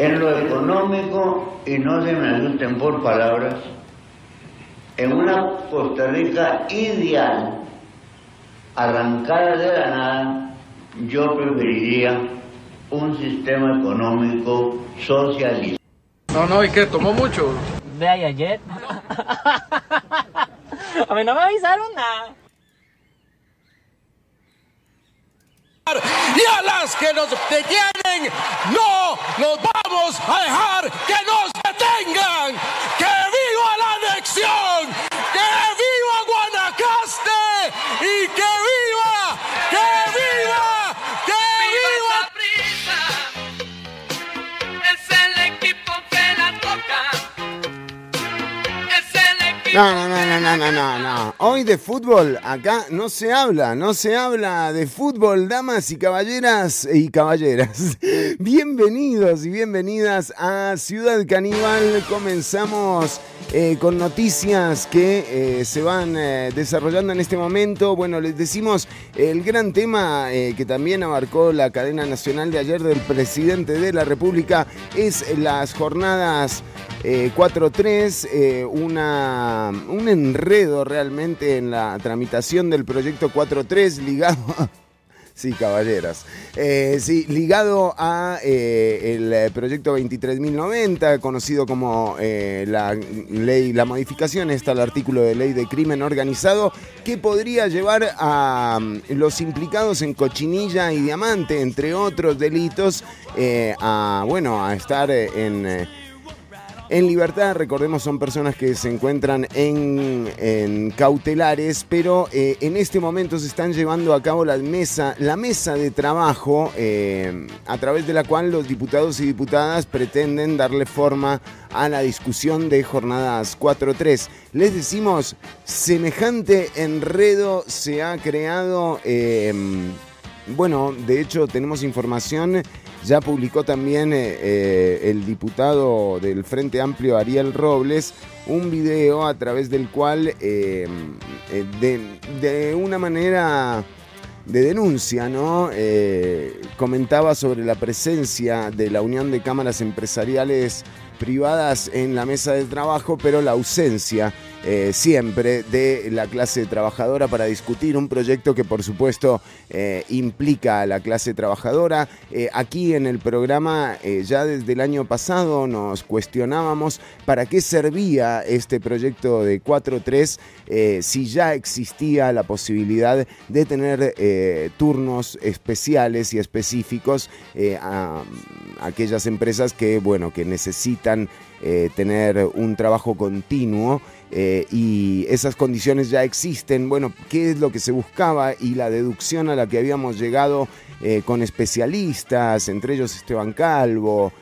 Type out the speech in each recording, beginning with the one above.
En lo económico, y no se me asusten por palabras, en una Costa Rica ideal, arrancada de la nada, yo preferiría un sistema económico socialista. No, no, ¿y qué? ¿Tomó mucho? Vea, ayer. a mí no me avisaron nada. Y a las que nos detienen, no nos vamos a dejar que nos detengan. No, no, no, no, no, no, no. Hoy de fútbol, acá no se habla, no se habla de fútbol, damas y caballeras y caballeras. Bienvenidos y bienvenidas a Ciudad Caníbal. Comenzamos eh, con noticias que eh, se van eh, desarrollando en este momento. Bueno, les decimos el gran tema que también abarcó la cadena nacional de ayer del presidente de la República es las jornadas eh, 4-3, eh, un enredo realmente en la tramitación del proyecto 4-3 ligado a... Sí, caballeras. Eh, sí, ligado a eh, el proyecto 23.090, conocido como la ley, la modificación está al artículo de ley de crimen organizado, que podría llevar a mm, los implicados en cochinilla y diamante, entre otros delitos, a bueno, a estar en en libertad. Recordemos, son personas que se encuentran en, cautelares, pero eh, en este momento se están llevando a cabo la mesa, la mesa de trabajo eh, a través de la cual los diputados y diputadas pretenden darle forma a la discusión de jornadas 4-3. Les decimos, semejante enredo se ha creado. eh, bueno, de hecho tenemos información, ya publicó también eh, eh, el diputado del Frente Amplio Ariel Robles un video a través del cual eh, de, una manera de denuncia, ¿no? Comentaba sobre la presencia de la Unión de Cámaras Empresariales privadas en la mesa de trabajo, pero la ausencia eh, siempre de la clase trabajadora para discutir un proyecto que por supuesto eh, implica a la clase trabajadora. Eh, aquí en el programa ya desde el año pasado nos cuestionábamos para qué servía este proyecto de 4.3 eh, si ya existía la posibilidad de tener turnos especiales y específicos a, a aquellas empresas que, bueno, que necesitan eh, tener un trabajo continuo eh, y esas condiciones ya existen. Bueno, ¿qué es lo que se buscaba? Y la deducción a la que habíamos llegado eh, con especialistas, entre ellos Esteban Calvo,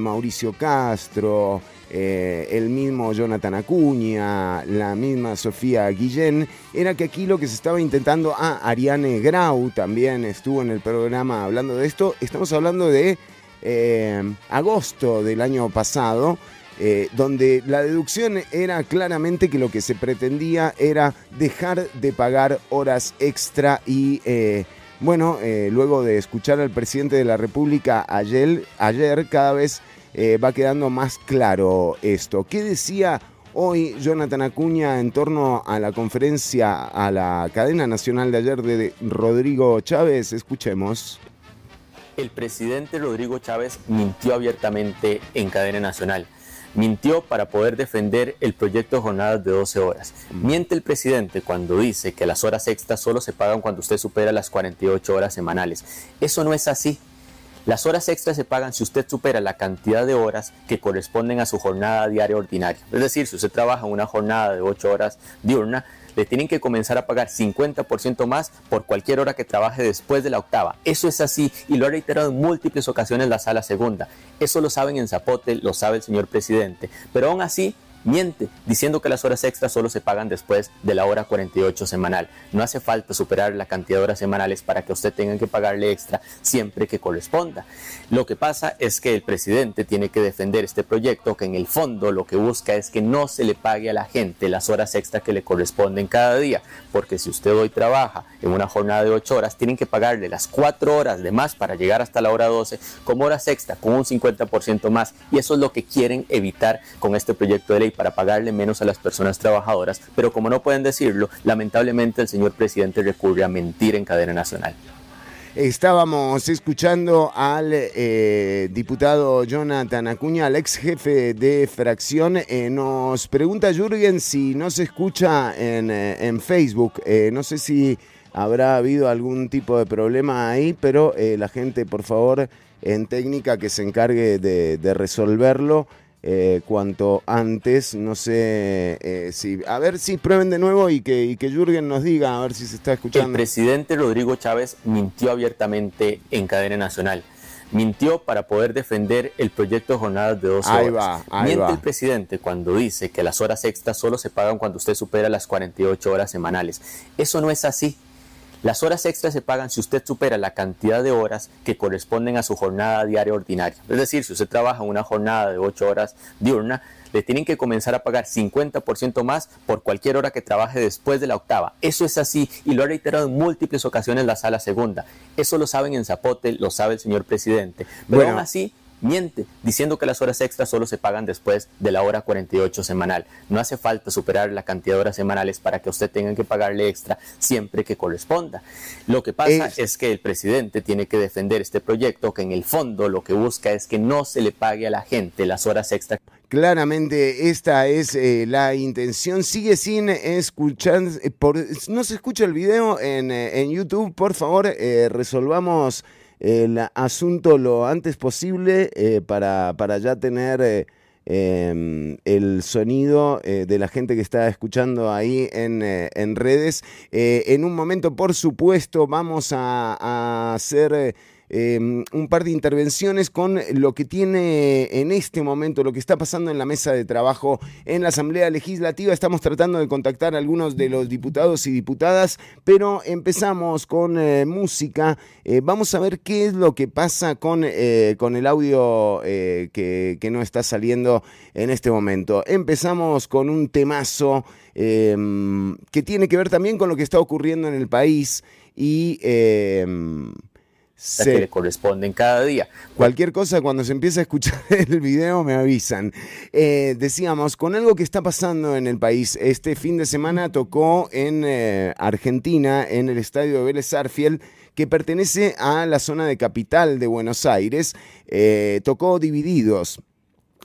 Mauricio Castro, el mismo Jonathan Acuña, la misma Sofía Guillén, era que aquí lo que se estaba intentando, ah, Ariane Grau también estuvo en el programa hablando de esto, estamos hablando de eh, agosto del año pasado, eh, donde la deducción era claramente que lo que se pretendía era dejar de pagar horas extra y eh, bueno, luego de escuchar al presidente de la República ayer, ayer cada vez va quedando más claro esto. ¿Qué decía hoy Jonathan Acuña en torno a la conferencia a la cadena nacional de ayer de Rodrigo Chávez? Escuchemos. El presidente Rodrigo Chávez mintió abiertamente en cadena nacional. Mintió para poder defender el proyecto de jornadas de 12 horas. Miente el presidente cuando dice que las horas extras solo se pagan cuando usted supera las 48 horas semanales. Eso no es así. Las horas extras se pagan si usted supera la cantidad de horas que corresponden a su jornada diaria ordinaria. Es decir, si usted trabaja una jornada de 8 horas diurna, le tienen que comenzar a pagar 50% más por cualquier hora que trabaje después de la octava. Eso es así y lo ha reiterado en múltiples ocasiones la sala segunda. Eso lo saben en Zapote, lo sabe el señor presidente. Pero aún así, miente diciendo que las horas extras solo se pagan después de la hora 48 semanal. No hace falta superar la cantidad de horas semanales para que usted tenga que pagarle extra siempre que corresponda. Lo que pasa es que el presidente tiene que defender este proyecto que en el fondo lo que busca es que no se le pague a la gente las horas extras que le corresponden cada día, porque si usted hoy trabaja en una jornada de 8 horas, tienen que pagarle las 4 horas de más para llegar hasta la hora 12 como horas extra, con un 50% más, y eso es lo que quieren evitar con este proyecto de ley para pagarle menos a las personas trabajadoras, pero como no pueden decirlo, lamentablemente el señor presidente recurre a mentir en cadena nacional. Estábamos escuchando al eh, diputado Jonathan Acuña, al ex jefe de fracción. Eh, nos pregunta Jürgen si no se escucha en, eh, en Facebook. No sé si habrá habido algún tipo de problema ahí, pero la gente, por favor, en técnica que se encargue de resolverlo. Eh, cuanto antes, no sé eh, si, a ver si prueben de nuevo y que, y que Jürgen nos diga, a ver si se está El escuchando. presidente Rodrigo Chávez mintió abiertamente en cadena nacional. Mintió para poder defender el proyecto de jornadas de 12 Ahí horas. va, ahí Miente va. el presidente cuando dice que las horas extras solo se pagan cuando usted supera las 48 horas semanales. Eso no es así. Las horas extras se pagan si usted supera la cantidad de horas que corresponden a su jornada diaria ordinaria. Es decir, si usted trabaja una jornada de 8 horas diurna, le tienen que comenzar a pagar 50% más por cualquier hora que trabaje después de la octava. Eso es así y lo ha reiterado en múltiples ocasiones la sala segunda. Eso lo saben en Zapote, lo sabe el señor presidente. Pero Bueno. aún así, miente diciendo que las horas extras solo se pagan después de la hora 48 semanal. No hace falta superar la cantidad de horas semanales para que usted tenga que pagarle extra siempre que corresponda. Lo que pasa Es- es, que el presidente tiene que defender este proyecto que en el fondo lo que busca es que no se le pague a la gente las horas extras Claramente esta es eh, la intención. Sigue sin escuchar, eh, por, no se escucha el video en, eh, en YouTube. Por favor, eh, resolvamos el asunto lo antes posible eh, para, para ya tener eh, em, el sonido eh, de la gente que está escuchando ahí en, en redes. En un momento, por supuesto, vamos a hacer... eh, un par de intervenciones con lo que tiene en este momento, lo que está pasando en la mesa de trabajo en la Asamblea Legislativa. Estamos tratando de contactar a algunos de los diputados y diputadas, pero empezamos con eh, música. Eh, vamos a ver qué es lo que pasa con, eh, con el audio que, que no está saliendo en este momento. Empezamos con un temazo eh, que tiene que ver también con lo que está ocurriendo en el país y... que le corresponden cada día. Cualquier cosa, cuando se empieza a escuchar el video, me avisan. Eh, decíamos, con algo que está pasando en el país, este fin de semana tocó en eh, Argentina, en el estadio de Vélez Arfiel, que pertenece a la zona de capital de Buenos Aires. Eh, tocó Divididos.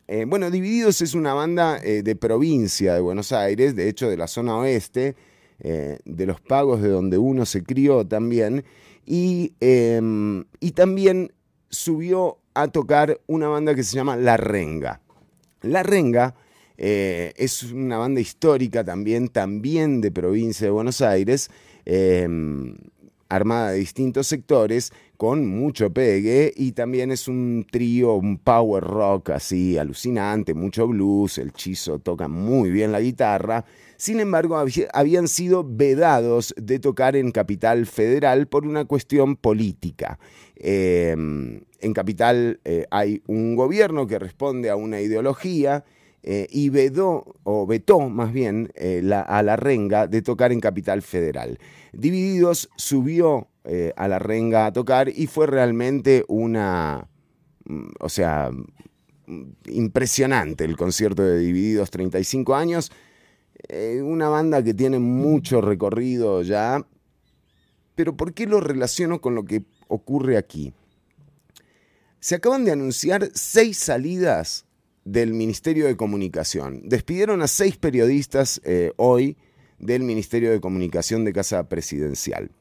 Eh, bueno, Divididos es una banda eh, de provincia de Buenos Aires, de hecho de la zona oeste, eh, de los pagos de donde uno se crió también, y, eh, y también subió a tocar una banda que se llama La Renga. La Renga eh, es una banda histórica también, también de provincia de Buenos Aires, eh, armada de distintos sectores, con mucho pegue, y también es un trío, un power rock así alucinante, mucho blues, el chizo toca muy bien la guitarra. Sin embargo, había- habían sido vedados de tocar en Capital Federal por una cuestión política. Eh, en Capital eh, hay un gobierno que responde a una ideología eh, y vedó, o vetó más bien, eh, a la renga de tocar en Capital Federal. Divididos subió a la renga a tocar y fue realmente una, mm, o sea, mm, impresionante el concierto de Divididos, 35 años. Eh, una banda que tiene mucho recorrido ya. Pero ¿por qué lo relaciono con lo que ocurre aquí? Se acaban de anunciar seis salidas del Ministerio de Comunicación. Despidieron a seis periodistas eh, hoy del Ministerio de Comunicación de Casa Presidencial.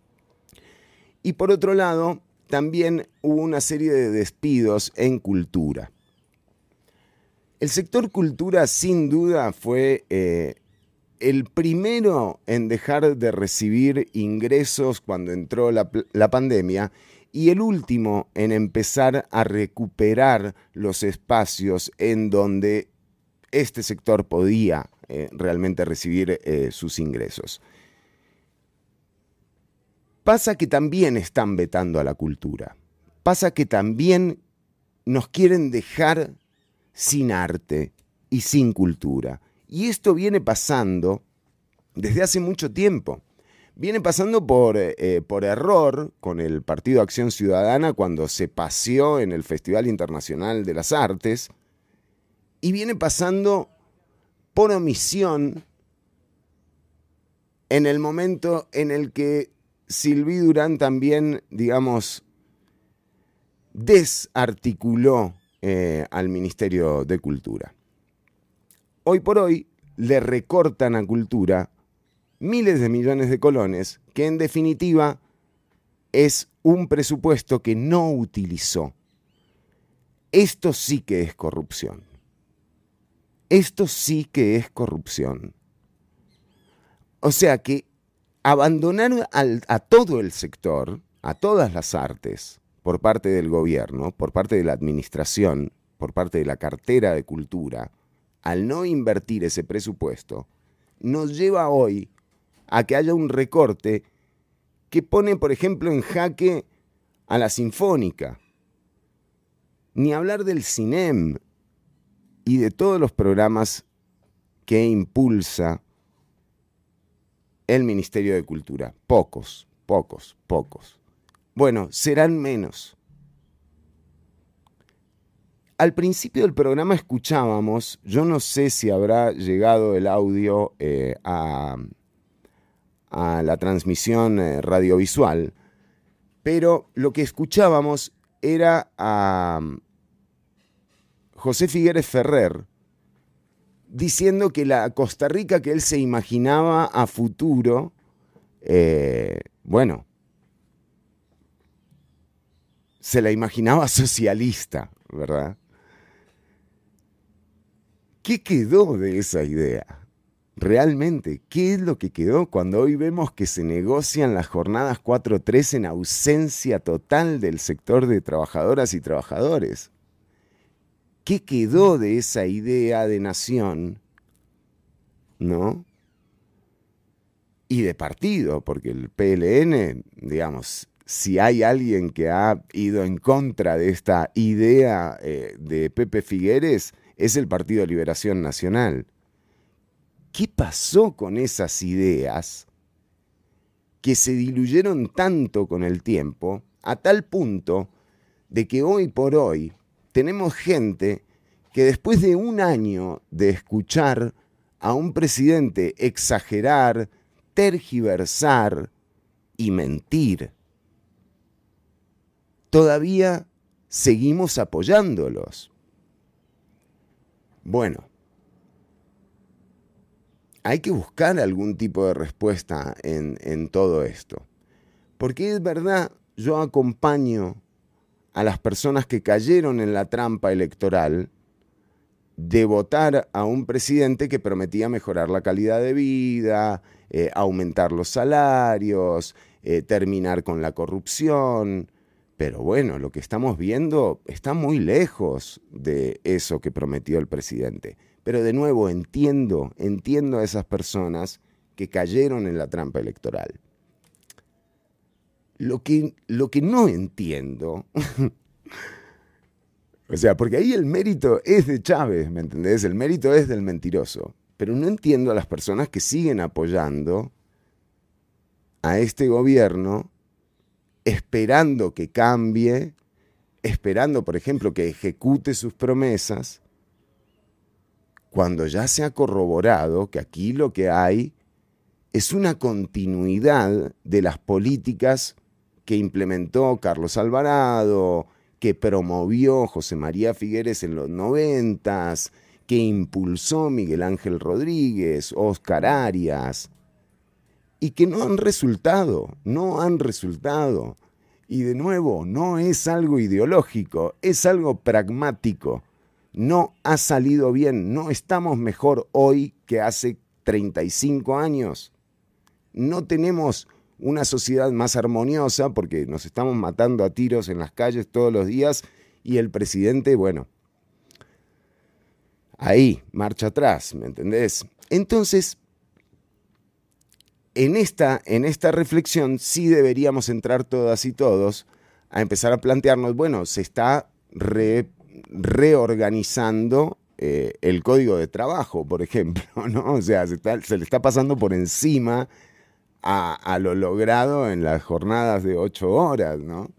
Y por otro lado, también hubo una serie de despidos en cultura. El sector cultura sin duda fue eh, el primero en dejar de recibir ingresos cuando entró la, pandemia y el último en empezar a recuperar los espacios en donde este sector podía eh, realmente recibir eh, sus ingresos. Pasa que también están vetando a la cultura. Pasa que también nos quieren dejar sin arte y sin cultura. Y esto viene pasando desde hace mucho tiempo. Viene pasando por, eh, por error con el Partido Acción Ciudadana cuando se paseó en el Festival Internacional de las Artes. Y viene pasando por omisión en el momento en el que Silvi Durán también, digamos, desarticuló eh, al Ministerio de Cultura. Hoy por hoy le recortan a cultura miles de millones de colones, que en definitiva es un presupuesto que no utilizó. Esto sí que es corrupción. Esto sí que es corrupción. O sea que abandonar a todo el sector, a todas las artes, por parte del gobierno, por parte de la administración, por parte de la cartera de cultura, al no invertir ese presupuesto, nos lleva hoy a que haya un recorte que pone, por ejemplo, en jaque a la Sinfónica. Ni hablar del CINEM y de todos los programas que impulsa el Ministerio de Cultura. Pocos, pocos, pocos. Bueno, serán menos. Al principio del programa escuchábamos, yo no sé si habrá llegado el audio eh, a, la transmisión eh, radiovisual, pero lo que escuchábamos era a um, José Figueres Ferrer diciendo que la Costa Rica que él se imaginaba a futuro, eh, bueno, se la imaginaba socialista, ¿verdad? ¿Qué quedó de esa idea? Realmente, ¿qué es lo que quedó cuando hoy vemos que se negocian las jornadas 4-3 en ausencia total del sector de trabajadoras y trabajadores? ¿Qué quedó de esa idea de nación? ¿No? Y de partido, porque el PLN, digamos, si hay alguien que ha ido en contra de esta idea eh, de Pepe Figueres, es el Partido de Liberación Nacional. ¿Qué pasó con esas ideas que se diluyeron tanto con el tiempo, a tal punto de que hoy por hoy tenemos gente que después de un año de escuchar a un presidente exagerar, tergiversar y mentir, todavía seguimos apoyándolos. Bueno, hay que buscar algún tipo de respuesta en, todo esto. Porque es verdad, yo acompaño a las personas que cayeron en la trampa electoral de votar a un presidente que prometía mejorar la calidad de vida, eh, aumentar los salarios, eh, terminar con la corrupción, pero bueno, lo que estamos viendo está muy lejos de eso que prometió el presidente. Pero de nuevo, entiendo, entiendo a esas personas que cayeron en la trampa electoral. Lo que, lo que no entiendo, o sea, porque ahí el mérito es de Chávez, ¿me entendés? El mérito es del mentiroso. Pero no entiendo a las personas que siguen apoyando a este gobierno esperando que cambie, esperando, por ejemplo, que ejecute sus promesas, cuando ya se ha corroborado que aquí lo que hay es una continuidad de las políticas que implementó Carlos Alvarado, que promovió José María Figueres en los noventas, que impulsó Miguel Ángel Rodríguez, Oscar Arias, y que no han resultado, no han resultado. Y de nuevo, no es algo ideológico, es algo pragmático. No ha salido bien, no estamos mejor hoy que hace 35 años. No tenemos una sociedad más armoniosa porque nos estamos matando a tiros en las calles todos los días y el presidente, bueno, ahí, marcha atrás, ¿me entendés? Entonces, en esta, en esta reflexión sí deberíamos entrar todas y todos a empezar a plantearnos, bueno, se está re- reorganizando eh, el código de trabajo, por ejemplo, ¿no? O sea, se le está pasando por encima a, a lo logrado en las jornadas de ocho horas, ¿no?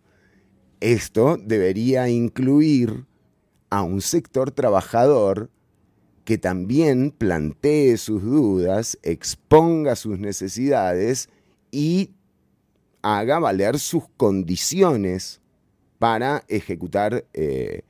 Esto debería incluir a un sector trabajador que también plantee sus dudas, exponga sus necesidades y haga valer sus condiciones para ejecutar eh,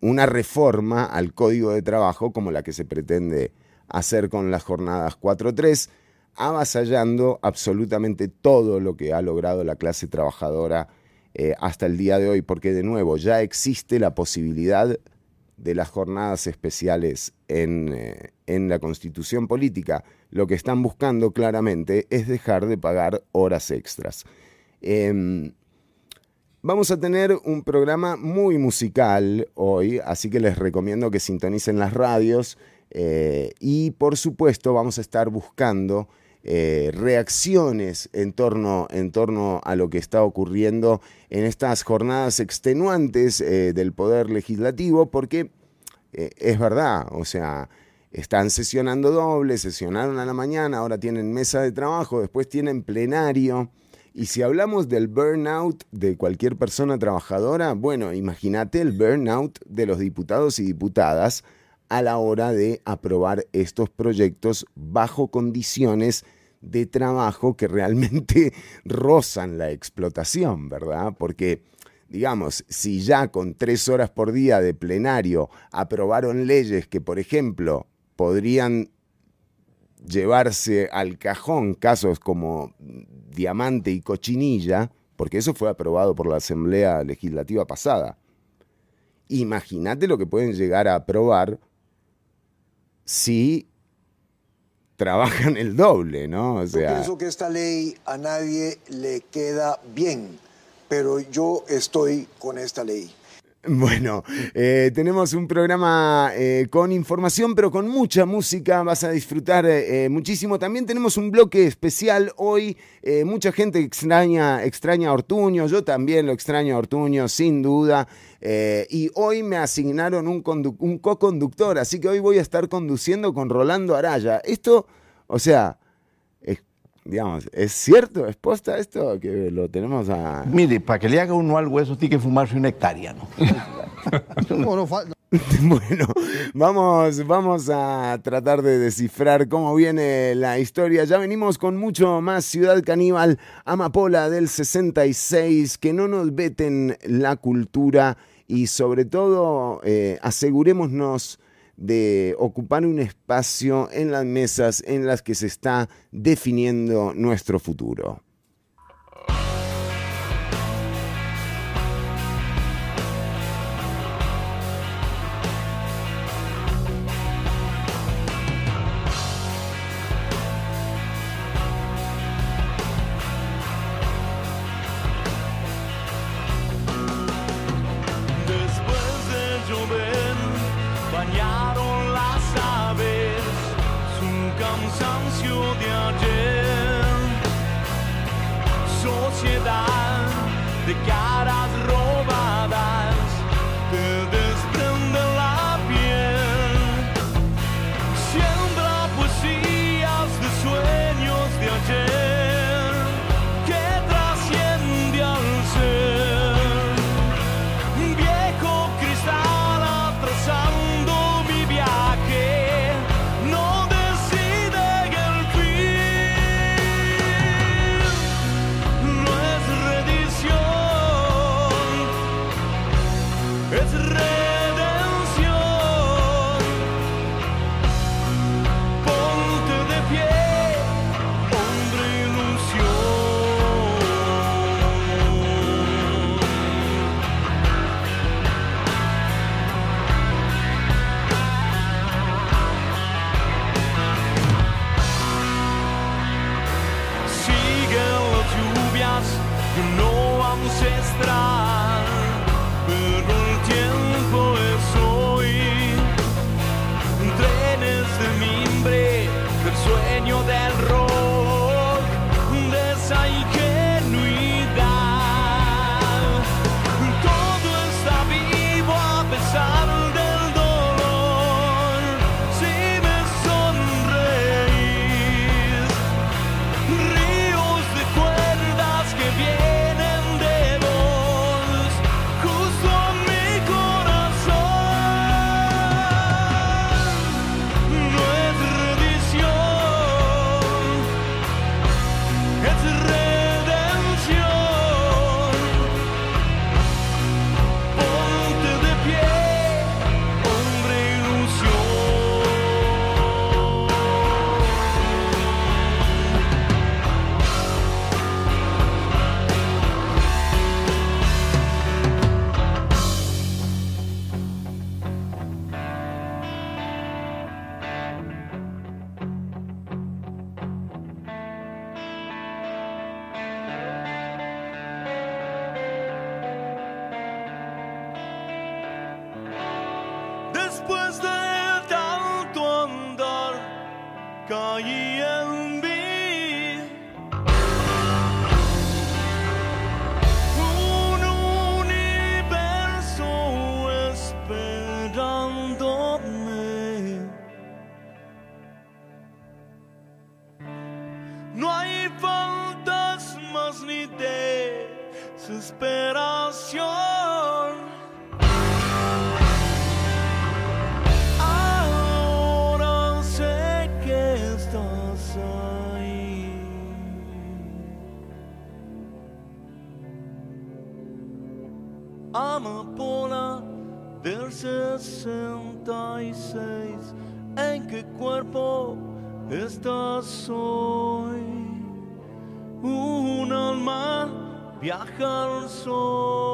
una reforma al código de trabajo como la que se pretende hacer con las jornadas 4-3, avasallando absolutamente todo lo que ha logrado la clase trabajadora eh, hasta el día de hoy, porque de nuevo ya existe la posibilidad de las jornadas especiales en, eh, en la constitución política. Lo que están buscando claramente es dejar de pagar horas extras. Em, Vamos a tener un programa muy musical hoy, así que les recomiendo que sintonicen las radios eh, y por supuesto vamos a estar buscando eh, reacciones en torno, en torno a lo que está ocurriendo en estas jornadas extenuantes eh, del Poder Legislativo, porque eh, es verdad, o sea, están sesionando doble, sesionaron a la mañana, ahora tienen mesa de trabajo, después tienen plenario. Y si hablamos del burnout de cualquier persona trabajadora, bueno, imagínate el burnout de los diputados y diputadas a la hora de aprobar estos proyectos bajo condiciones de trabajo que realmente rozan la explotación, ¿verdad? Porque, digamos, si ya con tres horas por día de plenario aprobaron leyes que, por ejemplo, podrían llevarse al cajón casos como Diamante y Cochinilla, porque eso fue aprobado por la Asamblea Legislativa pasada. Imagínate lo que pueden llegar a aprobar si trabajan el doble, ¿no? O Yo sea, pienso que esta ley a nadie le queda bien, pero yo estoy con esta ley. Bueno, eh, tenemos un programa eh, con información, pero con mucha música. Vas a disfrutar eh, muchísimo. También tenemos un bloque especial hoy. Mucha gente extraña, extraña a Ortuño. Yo también lo extraño a Ortuño, sin duda. Y hoy me asignaron un, un co-conductor, así que hoy voy a estar conduciendo con Rolando Araya. Esto, o sea, digamos, ¿es cierto? ¿Es posta esto? Que lo tenemos a. Mire, para que le haga uno algo eso, tiene que fumarse una hectárea, ¿no? Bueno, vamos, vamos a tratar de descifrar cómo viene la historia. Ya venimos con mucho más Ciudad Caníbal, Amapola del 66, que no nos veten la cultura y sobre todo eh, asegurémonos de ocupar un espacio en las mesas en las que se está definiendo nuestro futuro. Sociedad de caras robadas soy, un alma viajar soy.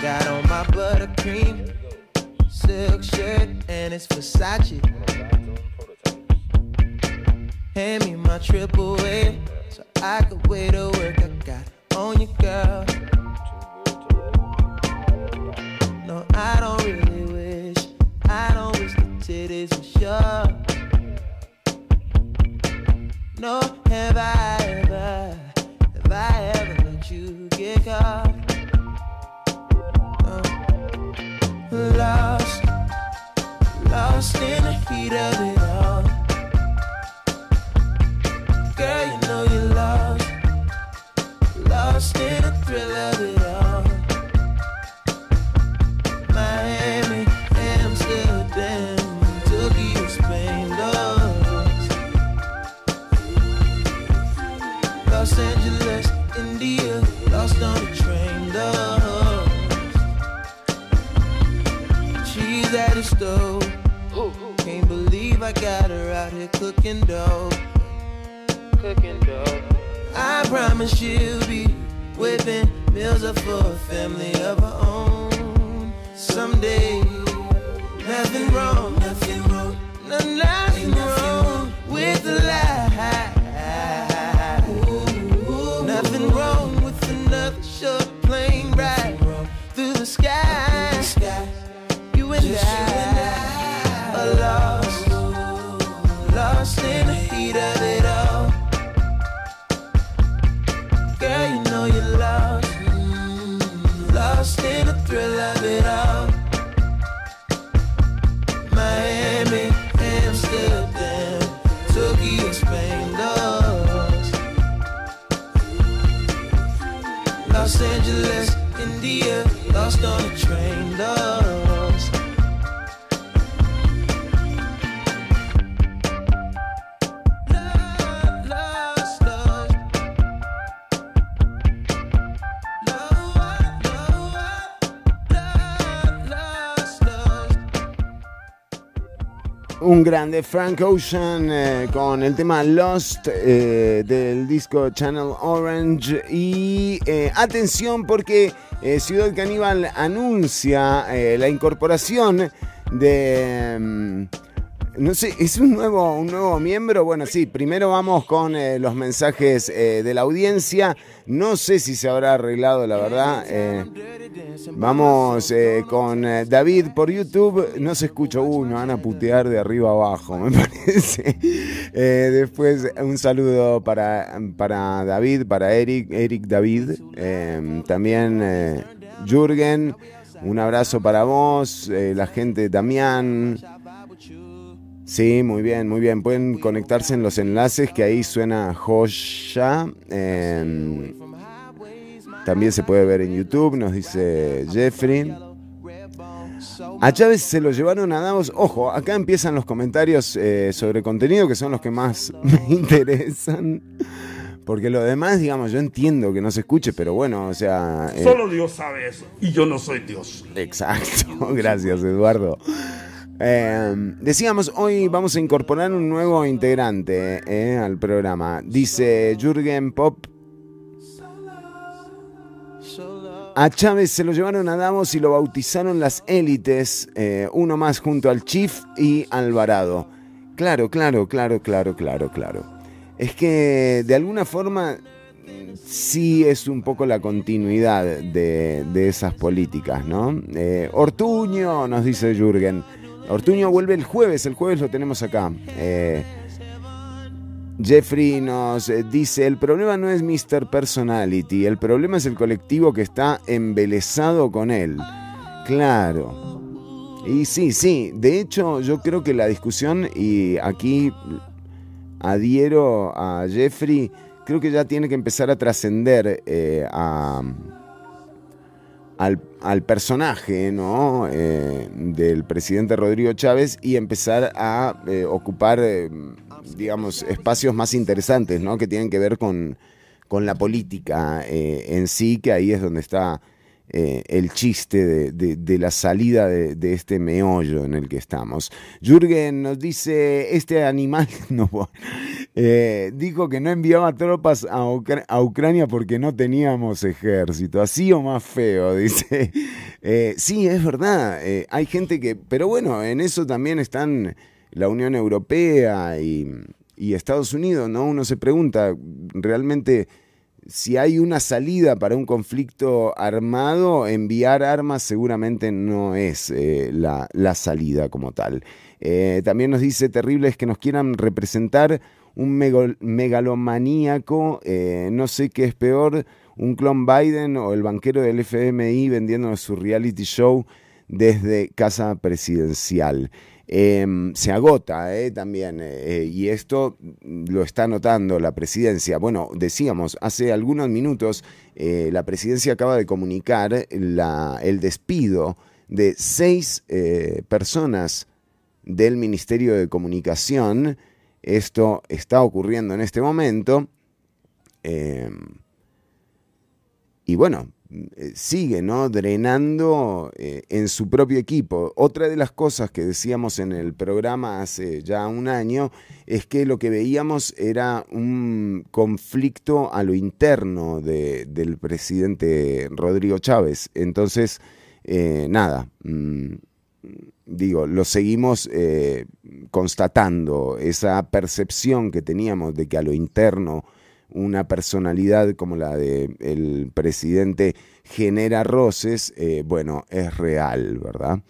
Got on my buttercream, silk shirt, and it's Versace. Hand me my triple A, so I could wait to work. I got on you, girl. No, I don't really wish, I don't wish the titties were sure. No, have I ever, have I ever let you get caught? lost in the heat of it all. Girl, you know you're lost, lost in the thrill of it. here cooking dough. Cooking dough. I promise she'll be whipping meals up for a family of her own someday. Nothing wrong, nothing wrong, no, nothing, wrong, wrong with the life. Nothing wrong with another short plane ride through the sky. Through the sky. You and Just I. Un grande Frank Ocean eh, con el tema Lost eh, del disco Channel Orange. Y eh, atención porque eh, Ciudad Caníbal anuncia eh, la incorporación de... no sé, es un nuevo, un nuevo miembro. Bueno, sí, primero vamos con eh, los mensajes eh, de la audiencia. No sé si se habrá arreglado, la verdad. Eh, vamos eh, con eh, David por YouTube. No se escucha uno, van a putear de arriba abajo, me parece. Después, un saludo para, para David, para Eric, Eric David. También Jürgen. Un abrazo para vos, la gente de Damián. Sí, muy bien, muy bien. Pueden conectarse en los enlaces que ahí suena joya. Eh, también se puede ver en YouTube, nos dice Jeffrey. A Chávez se lo llevaron a Davos. Ojo, acá empiezan los comentarios eh, sobre contenido que son los que más me interesan. Porque lo demás, digamos, yo entiendo que no se escuche, pero bueno, o sea... eh, Solo Dios sabe eso. Y yo no soy Dios. Exacto, gracias Eduardo. Eh, decíamos, hoy vamos a incorporar un nuevo integrante eh, al programa. Dice Jürgen Pop. A Chávez se lo llevaron a Davos y lo bautizaron las élites, eh, uno más junto al Chief y Alvarado. Claro, claro, claro, claro, claro, claro. Es que de alguna forma sí es un poco la continuidad de, de esas políticas, ¿no? Eh, Ortuño, nos dice Jürgen. Ortuño vuelve el jueves, el jueves lo tenemos acá. Eh, Jeffrey nos eh, dice, el problema no es Mr. Personality, el problema es el colectivo que está embelesado con él. Claro. Y sí, sí, de hecho yo creo que la discusión, y aquí adhiero a Jeffrey, creo que ya tiene que empezar a trascender eh, al, al personaje ¿no? Eh, del presidente Rodrigo Chávez y empezar a eh, ocupar, eh, digamos, espacios más interesantes, ¿no? que tienen que ver con, con la política en sí, que ahí es donde está eh, el chiste de, de- la salida de, este meollo en el que estamos. Jürgen nos dice, este animal eh, dijo que no enviaba tropas a, Ucra- a Ucrania porque no teníamos ejército, así o más feo, dice. Eh, sí, es verdad, hay gente que, pero bueno, en eso también están la Unión Europea y, y Estados Unidos, ¿no? Uno se pregunta, realmente si hay una salida para un conflicto armado, enviar armas seguramente no es eh, la, la salida como tal. Eh, también nos dice, terrible es que nos quieran representar un megalomaníaco, eh, no sé qué es peor, un clon Biden o el banquero del FMI vendiéndonos su reality show desde casa presidencial. Eh, se agota eh, también, eh, y esto lo está notando la presidencia. Bueno, decíamos, hace algunos minutos eh, la presidencia acaba de comunicar la- el despido de seis eh, personas del Ministerio de Comunicación. Esto está ocurriendo en este momento. Eh, y bueno, eh, sigue, ¿no? Drenando eh, en su propio equipo. Otra de las cosas que decíamos en el programa hace ya un año es que lo que veíamos era un conflicto a lo interno de- del presidente Rodrigo Chávez. Entonces, eh, nada, mm, digo, lo seguimos eh, constatando, esa percepción que teníamos de que a lo interno una personalidad como la del presidente genera roces, eh, bueno, es real, ¿verdad?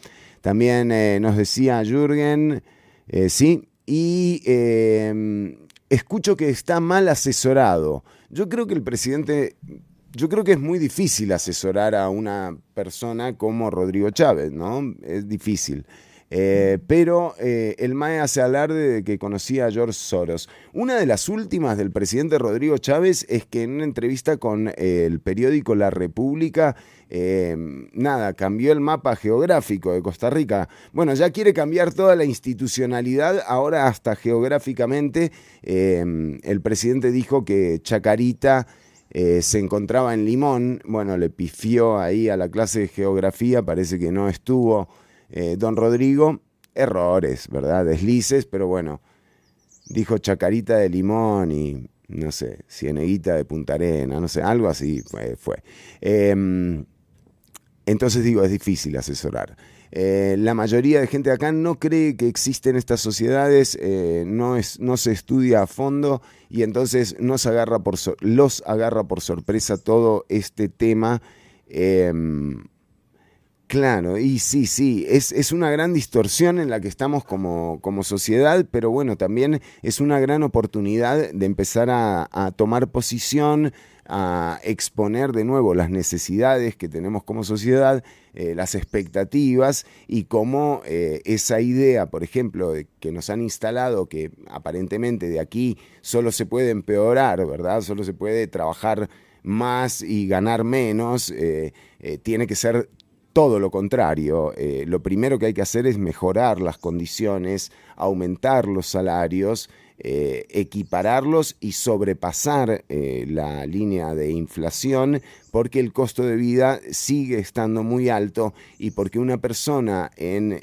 También eh, nos decía Jürgen, eh, sí, y eh, escucho que está mal asesorado. Yo creo que el presidente, yo creo que es muy difícil asesorar a una persona como Rodrigo Chávez, ¿no? Es difícil. Eh, pero eh, el MAE hace alarde de que conocía a George Soros. Una de las últimas del presidente Rodrigo Chávez es que en una entrevista con eh, el periódico La República, nada, cambió el mapa geográfico de Costa Rica. Bueno, ya quiere cambiar toda la institucionalidad, ahora hasta geográficamente. El presidente dijo que Chacarita se encontraba en Limón, bueno, le pifió ahí a la clase de geografía, parece que no estuvo eh, don Rodrigo. Errores, ¿verdad? Deslices, pero bueno, dijo Chacarita de Limón y no sé, Cieneguita de Punta Arena, no sé, algo así fue. Em, entonces digo, es difícil asesorar. Eh, la mayoría de gente acá no cree que existen estas sociedades, eh, no, se estudia a fondo y entonces nos agarra por los agarra por sorpresa todo este tema. Claro, y sí, sí, es, es una gran distorsión en la que estamos como, como sociedad, pero bueno, también es una gran oportunidad de empezar a, tomar posición, a exponer de nuevo las necesidades que tenemos como sociedad, eh, las expectativas y cómo eh, esa idea, por ejemplo, que nos han instalado que aparentemente de aquí solo se puede empeorar, ¿verdad? Solo se puede trabajar más y ganar menos, eh, tiene que ser todo lo contrario. Eh, lo primero que hay que hacer es mejorar las condiciones, aumentar los salarios, eh, equipararlos y sobrepasar eh, la línea de inflación porque el costo de vida sigue estando muy alto y porque una persona en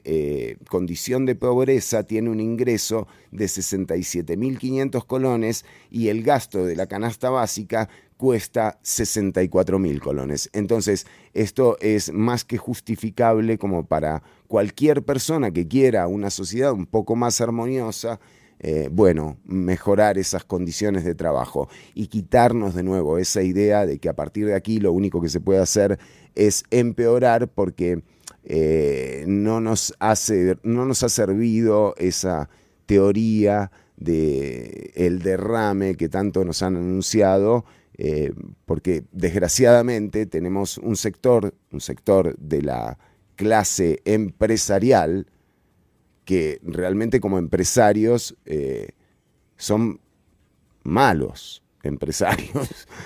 condición de pobreza tiene un ingreso de 67.500 colones y el gasto de la canasta básica cuesta 64 mil colones. Entonces, esto es más que justificable como para cualquier persona que quiera una sociedad un poco más armoniosa, eh, bueno, mejorar esas condiciones de trabajo y quitarnos de nuevo esa idea de que a partir de aquí lo único que se puede hacer es empeorar porque eh, no, nos hace, no nos ha servido esa teoría de el derrame que tanto nos han anunciado eh, porque desgraciadamente tenemos un sector, un sector de la clase empresarial que realmente como empresarios eh, son malos empresarios.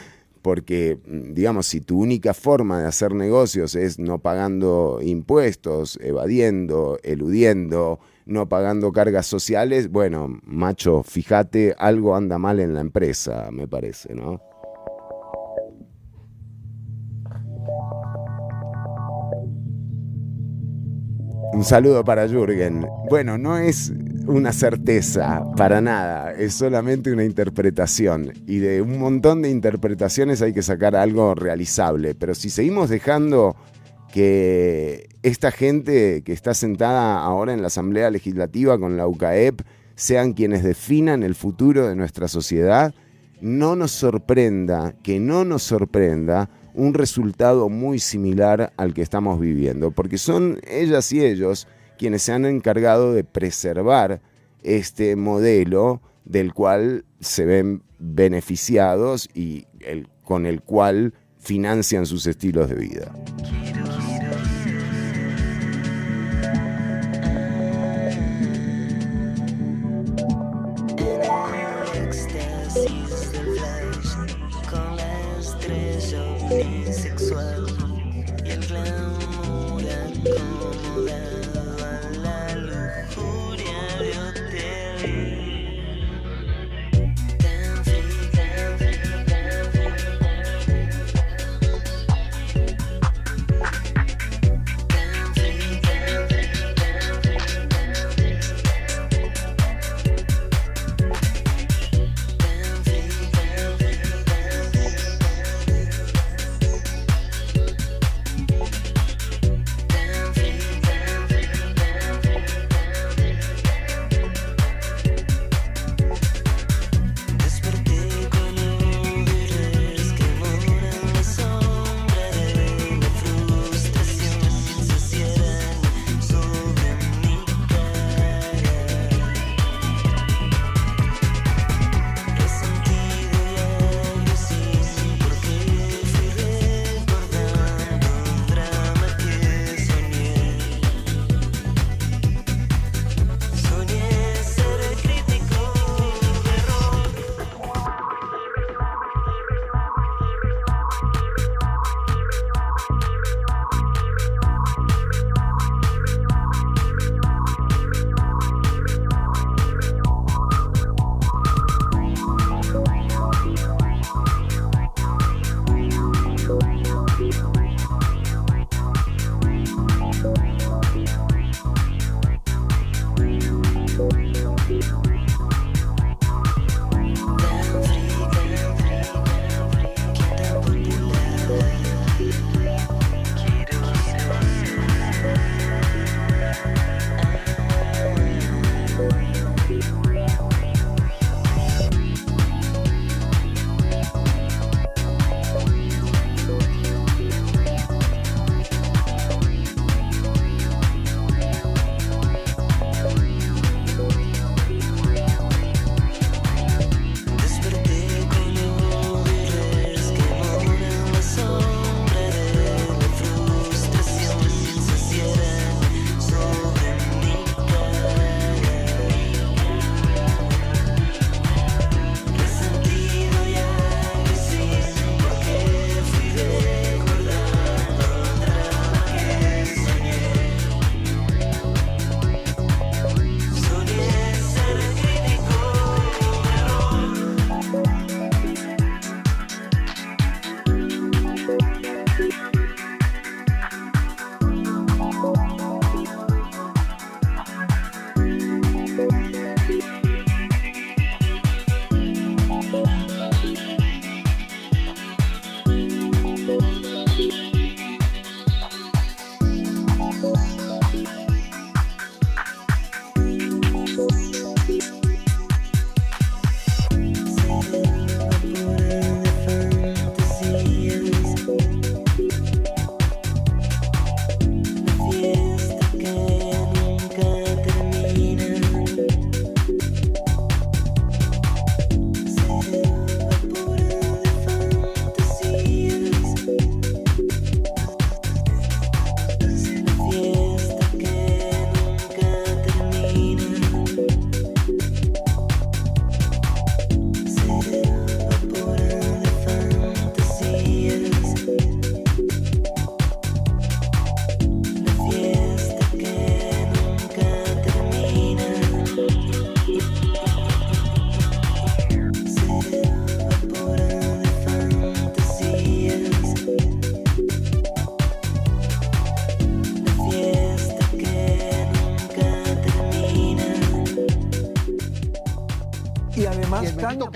Porque, digamos, si tu única forma de hacer negocios es no pagando impuestos, evadiendo, eludiendo, no pagando cargas sociales, bueno, macho, fíjate, algo anda mal en la empresa, me parece, ¿no? Un saludo para Jürgen. Bueno, no es una certeza para nada, es solamente una interpretación. Y de un montón de interpretaciones hay que sacar algo realizable. Pero si seguimos dejando que esta gente que está sentada ahora en la Asamblea Legislativa con la UCAEP sean quienes definan el futuro de nuestra sociedad, no nos sorprenda, que no nos sorprenda un resultado muy similar al que estamos viviendo, porque son ellas y ellos quienes se han encargado de preservar este modelo del cual se ven beneficiados y con el cual financian sus estilos de vida. swear.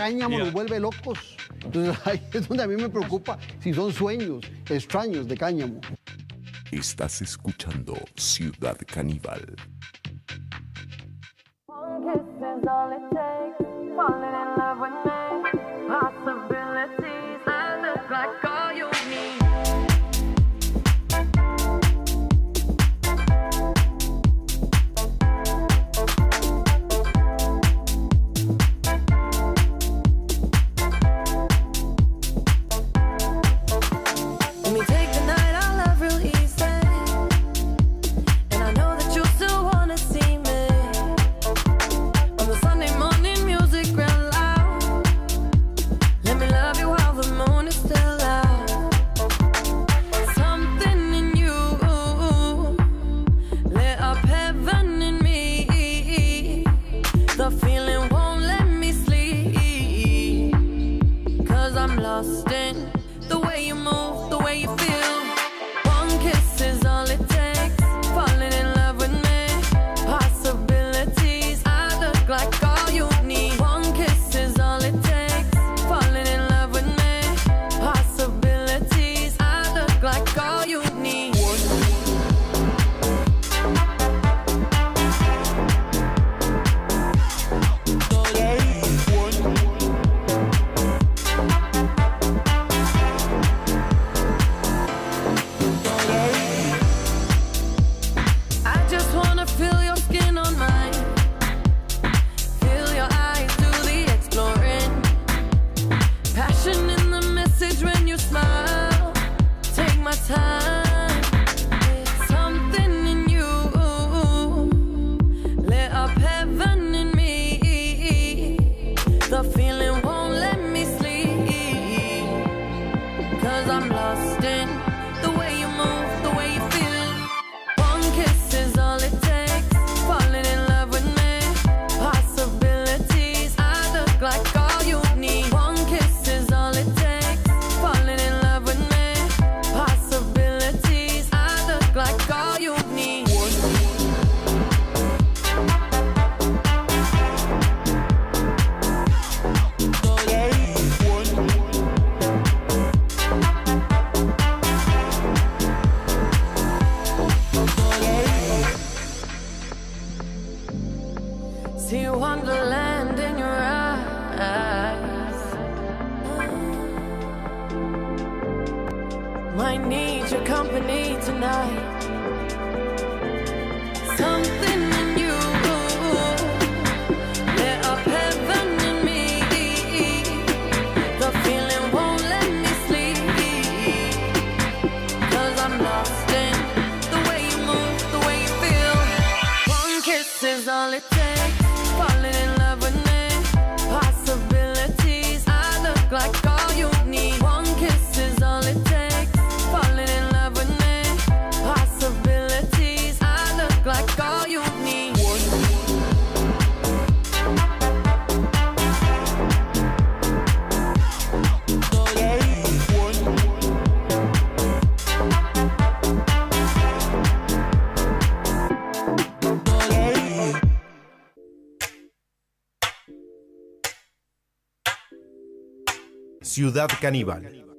cáñamo yeah. los vuelve locos. Entonces ahí es donde a mí me preocupa si son sueños extraños de cáñamo. Estás escuchando Ciudad Caníbal. Ciudad Caníbal.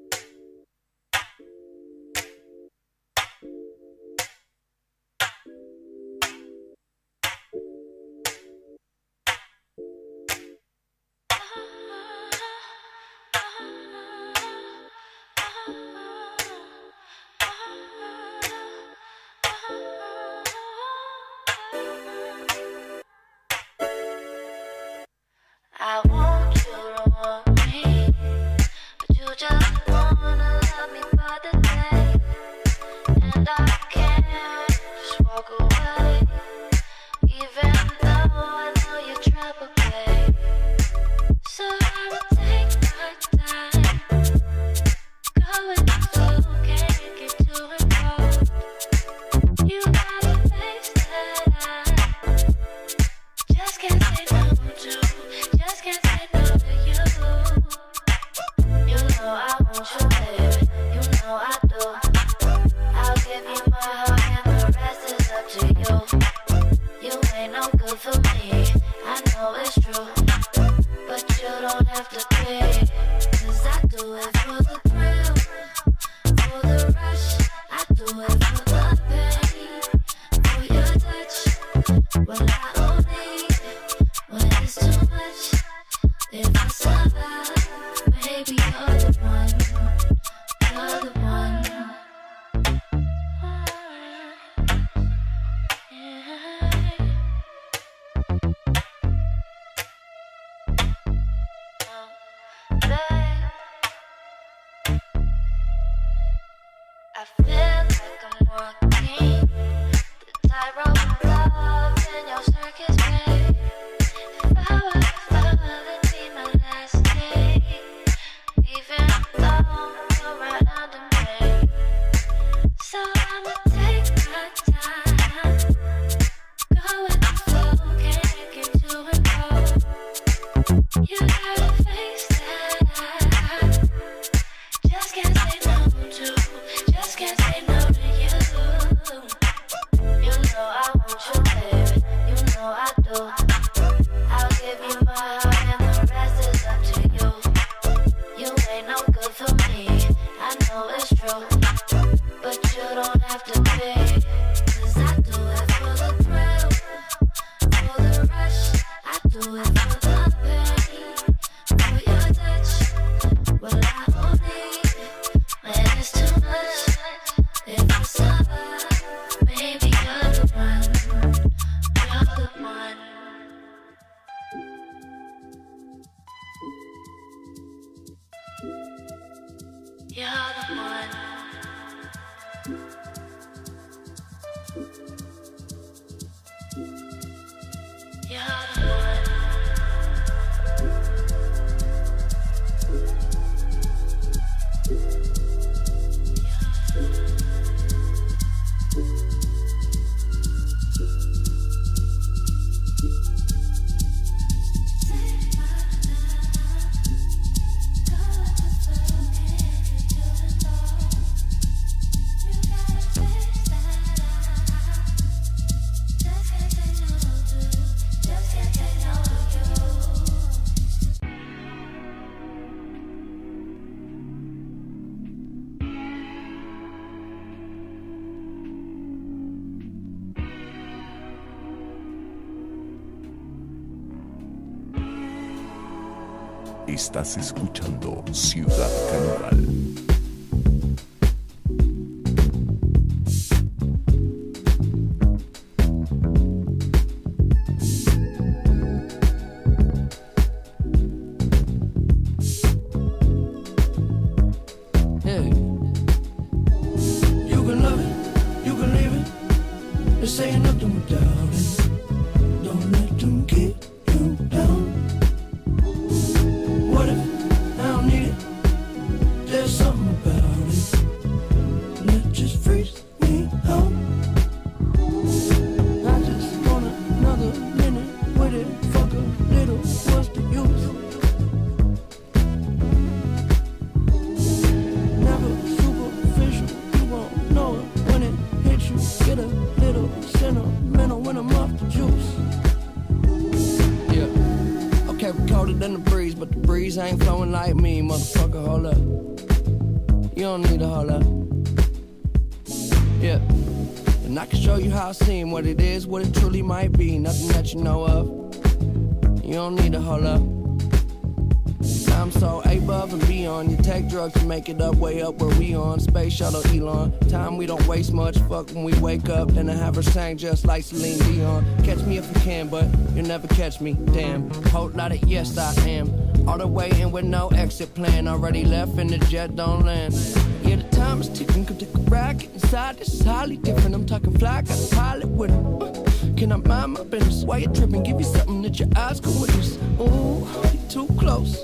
Yeah. Estás escuchando Ciudad Canibal. fuck when we wake up. then I have her sang just like Celine Dion. Catch me if you can, but you'll never catch me. Damn, whole lot of yes I am. All the way in with no exit plan. Already left and the jet don't land. Yeah, the time is ticking, come take a racket inside. This is highly different. I'm talking fly, got a pilot with him. Uh, can I mind my business? Why you tripping? Give you something that your eyes can witness. Ooh, too close.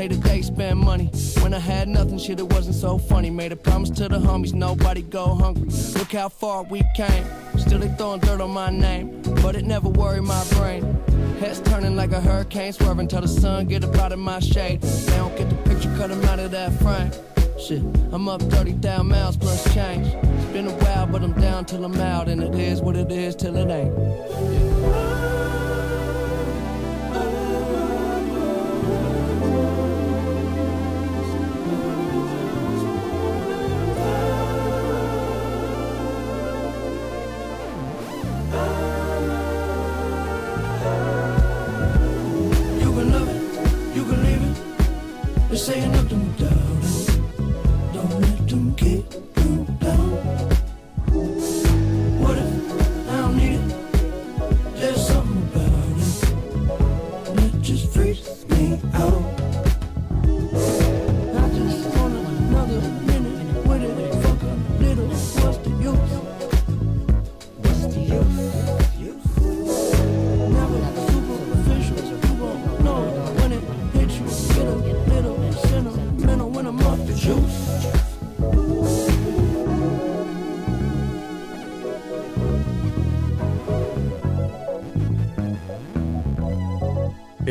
Say that they spend money. When I had nothing, shit, it wasn't so funny. Made a promise to the homies, nobody go hungry. Look how far we came. Still they throwing dirt on my name, but it never worried my brain. Heads turning like a hurricane, swerving till the sun get up out of my shade. They don't get the picture, cut 'em out of that frame. Shit, I'm up 30,000 miles plus change. It's been a while, but I'm down till I'm out, and it is what it is till it ain't. say no.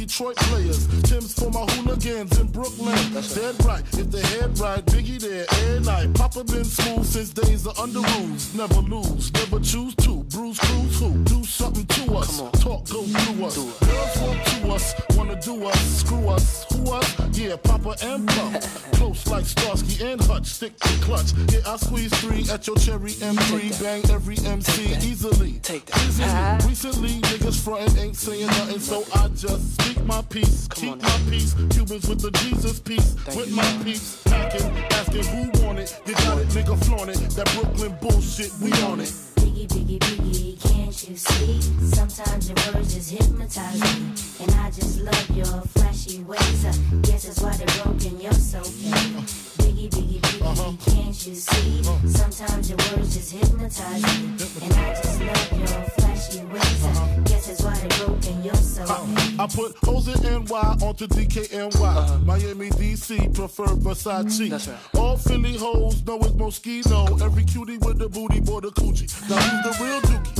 Detroit players. Tim's for my hooligans in Brooklyn. Dead right. If they head right, Biggie there every night. Papa been smooth since days of under rules. Never lose. Never choose to. Bruise, cruise who? Do something to us. Talk, go through us. Girls walk to us. Wanna do us. Screw us. Who us? Yeah, Papa and Pump. Close like Starsky and Hutch. Stick to clutch. Yeah, I squeeze three at your cherry M3. Bang every MC easily. Take that. Recently, niggas frontin' ain't saying nothing, so I just speak my peace. Keep my peace. Cubans with the Jesus peace. with my peace. Packing, asking who want it. You got it, nigga, flaunt it. That Brooklyn bullshit, we on it. Biggie, biggie, biggie, can't you see? Sometimes your words just hypnotize me. And I just love your flashy ways. I guess that's why they're broken, you're so fake. Biggie, biggie, biggie, uh-huh. can't you see? Uh-huh. Sometimes your words just hypnotize me. And I just love your flashy ways. I uh-huh. guess that's why they're broken, you're so fake. I put hoes in NY onto DKNY. Miami, DC, prefer Versace. All Philly hoes know it's Moschino. Every cutie with the booty, boy, the coochie. Now who's the real dookie?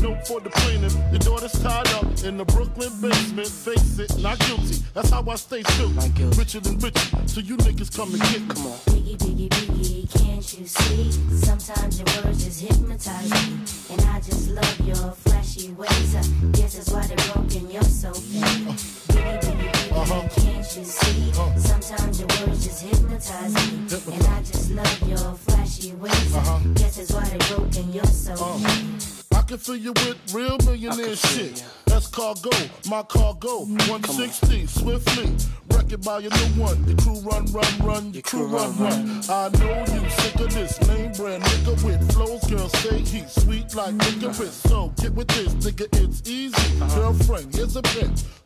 note for the plaintiff. Your daughter's tied up in the Brooklyn basement. Face it, not guilty. That's how I stay true. Richer than richer, so you niggas come and get me. Come on. Biggie, biggie, biggie, can't you see? Sometimes your words just hypnotize me. And I just love your flashy ways. I guess that's why they're broken, you're so fake. Uh-huh. Biggie, biggie, biggie, uh-huh. can't you see? Uh-huh. Sometimes your words just hypnotize me. And I just love can fill you with real millionaire shit. That's cargo, my cargo. 160, swiftly. Wreck it by your new one. Your crew run, run, run. Your crew run, run. I know you sick of this name brand nigga with flows. Girl, say he's sweet like licorice. So get with this, nigga, it's easy. Girlfriend, here's a bitch.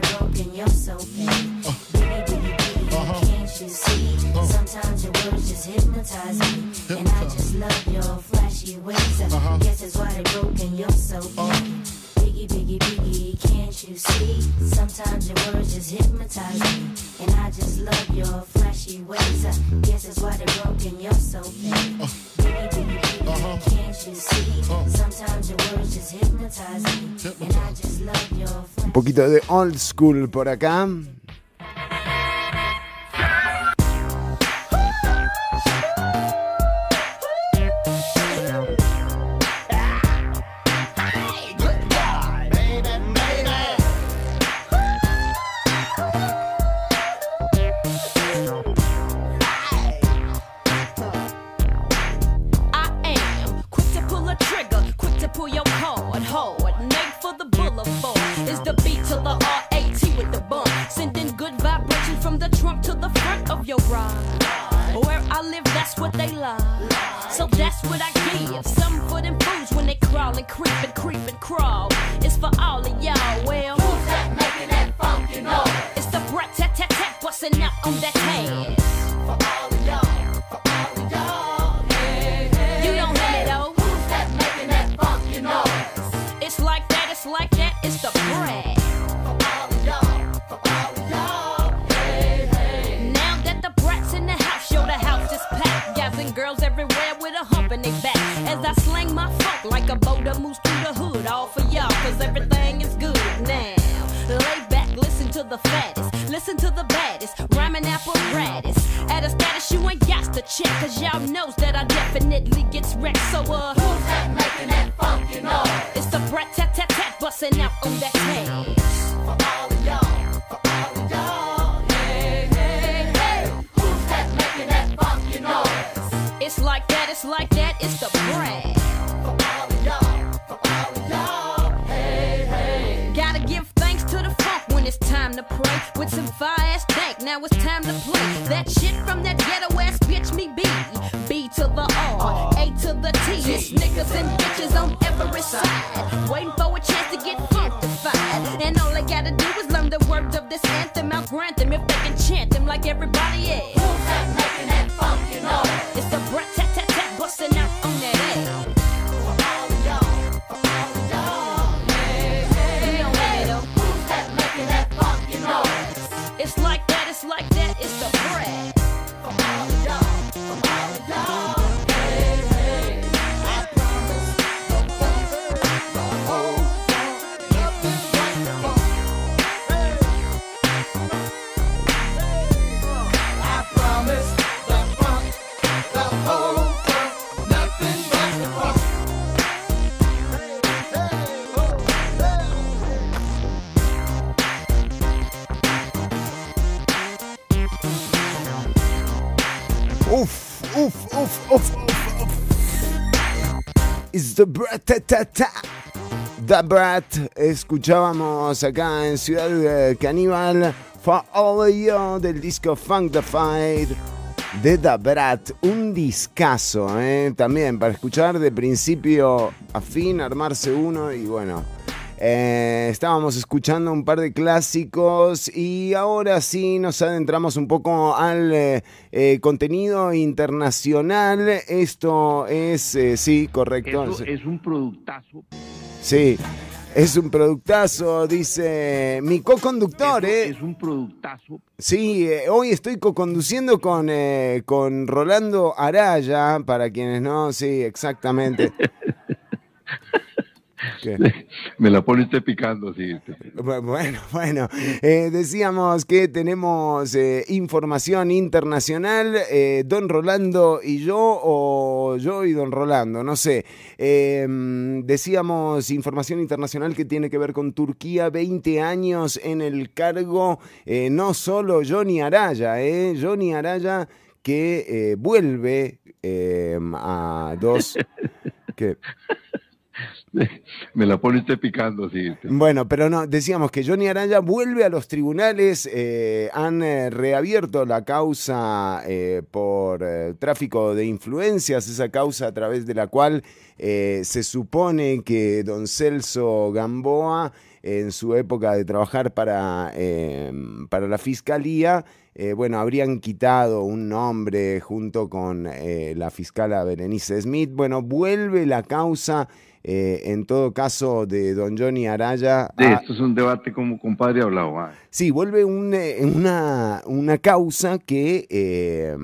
broken. You're so paid. Biggie, biggie, biggie, can't you see? Uh-huh. Sometimes your words just hypnotize me. And I just love your flashy ways. Uh-huh. Uh, guess that's why they're broken. You're so paid. Uh-huh. Biggie, biggie, biggie, can't you see? Sometimes your words just hypnotize me. And I just love your flashy ways. I guess that's why they're broken. You're so paid. Uh, biggie, biggie, biggie, uh-huh. can't you see? Uh. Sometimes your words just hypnotize me. And I just love your Un poquito de old school por acá. The brat. Escuchábamos acá en Ciudad Caníbal For All You del disco Funk the Fight de The Brat. Un discazo, eh, también para escuchar de principio a fin, armarse uno y bueno. Eh, estábamos escuchando un par de clásicos y ahora sí nos adentramos un poco al eh, eh, contenido internacional. Esto es, sí, correcto. Es un productazo. Sí, es un productazo, dice mi co-conductor, ¿eh? Es un productazo. Sí, eh, hoy estoy co-conduciendo con, eh, con Rolando Araya, para quienes no, sí, exactamente. Me la pone usted picando, sí. Bu- Bueno, bueno, eh, decíamos que tenemos eh, información internacional, eh, Don Rolando y yo, o yo y Don Rolando, no sé. Mm, decíamos información internacional que tiene que ver con Turquía, 20 años en el cargo, no solo Johnny Araya, eh, Johnny Araya que vuelve eh, a dos... que, Me la pone usted picando, sí. Bueno, pero no, decíamos que Johnny Araya vuelve a los tribunales, eh, han eh, reabierto la causa eh, por tráfico de influencias, esa causa a través de la cual se supone que don Celso Gamboa en su época de trabajar para, para la fiscalía, bueno, habrían quitado un nombre junto con la fiscala Berenice Smith. Bueno, vuelve la causa, eh, en todo caso, de don Johnny Araya. A- esto es un debate como compadre hablado. ah. Sí, vuelve un, eh, una, una causa que, eh,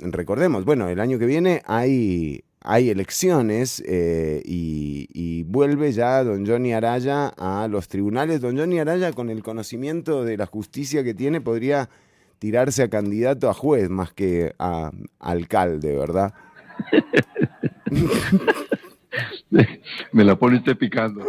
recordemos, bueno, el año que viene hay, hay elecciones eh, y, y vuelve ya don Johnny Araya a los tribunales. Don Johnny Araya, con el conocimiento de la justicia que tiene, podría tirarse a candidato a juez más que a alcalde, ¿verdad? Me la pone usted picando.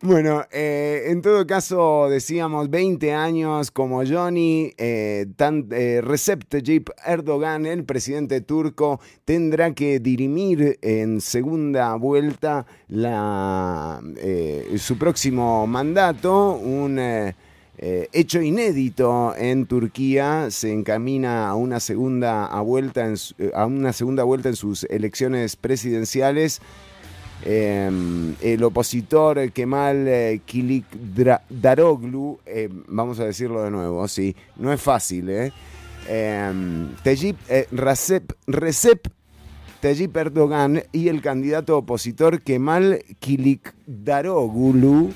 Bueno, eh, en todo caso, decíamos 20 años como Johnny, eh, tan- eh, Recep Tayyip Erdogan, el presidente turco, tendrá que dirimir en segunda vuelta eh, su próximo mandato, un... hecho inédito en Turquía se encamina a una segunda vuelta en a una segunda vuelta en sus elecciones presidenciales. Eh, el opositor Kemal eh, Kilicdaroglu, eh, vamos a decirlo de nuevo, sí, no es fácil, ¿eh? Tayyip, eh, Recep, Recep Tayyip Erdogan y el candidato opositor Kemal Kilicdaroglu,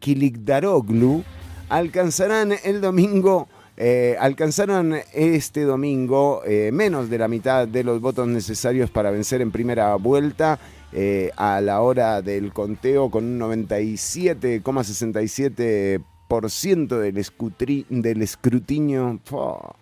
Kilicdaroglu alcanzarán el domingo. eh, alcanzaron este domingo menos de la mitad de los votos necesarios para vencer en primera vuelta eh, a la hora del conteo con un 97,67% del, del escrutinio. Fua.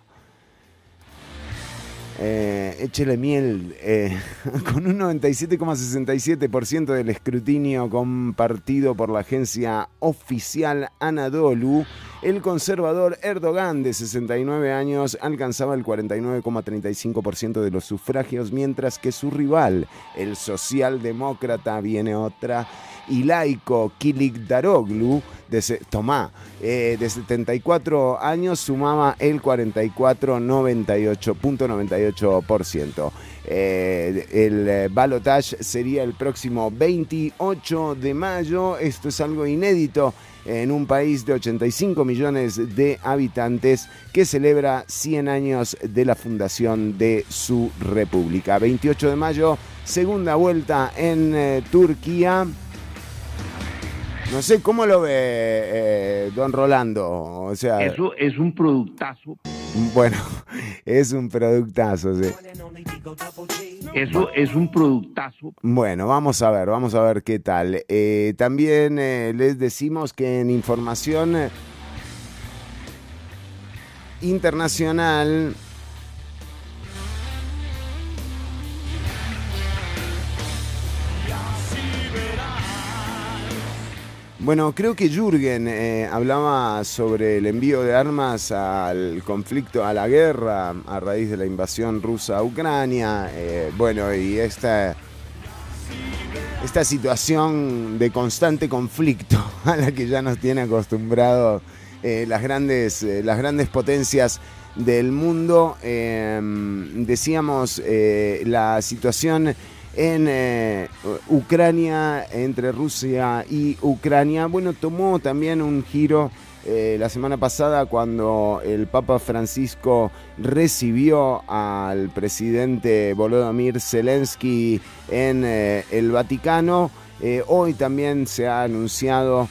Eh, échele miel, eh, con un 97,67% del escrutinio compartido por la agencia oficial Anadolu, el conservador Erdogan de 69 años alcanzaba el 49,35% de los sufragios, mientras que su rival, el socialdemócrata, viene otra, y laico Kilikdaroglu, de, tomá, eh, de 74 años, sumaba el 44,98.98%. Eh, el eh, balotage sería el próximo 28 de mayo. Esto es algo inédito en un país de 85 millones de habitantes que celebra 100 años de la fundación de su república. 28 de mayo, segunda vuelta en Turquía. No sé cómo lo ve eh, don Rolando. O sea, Eso es un productazo. bueno, es un productazo. sí. Eso es un productazo. Bueno, vamos a ver, vamos a ver qué tal. Eh, también eh, les decimos que en información internacional Bueno, creo que Jürgen eh, hablaba sobre el envío de armas al conflicto, a la guerra, a raíz de la invasión rusa a Ucrania. eh, bueno, y esta, esta situación de constante conflicto a la que ya nos tiene acostumbrados eh, las, grandes, eh, las grandes potencias del mundo. Decíamos la situación en eh, Ucrania, entre Rusia y Ucrania, bueno, tomó también un giro eh, la semana pasada cuando el Papa Francisco recibió al presidente Volodymyr Zelensky en eh, el Vaticano. Hoy también se ha anunciado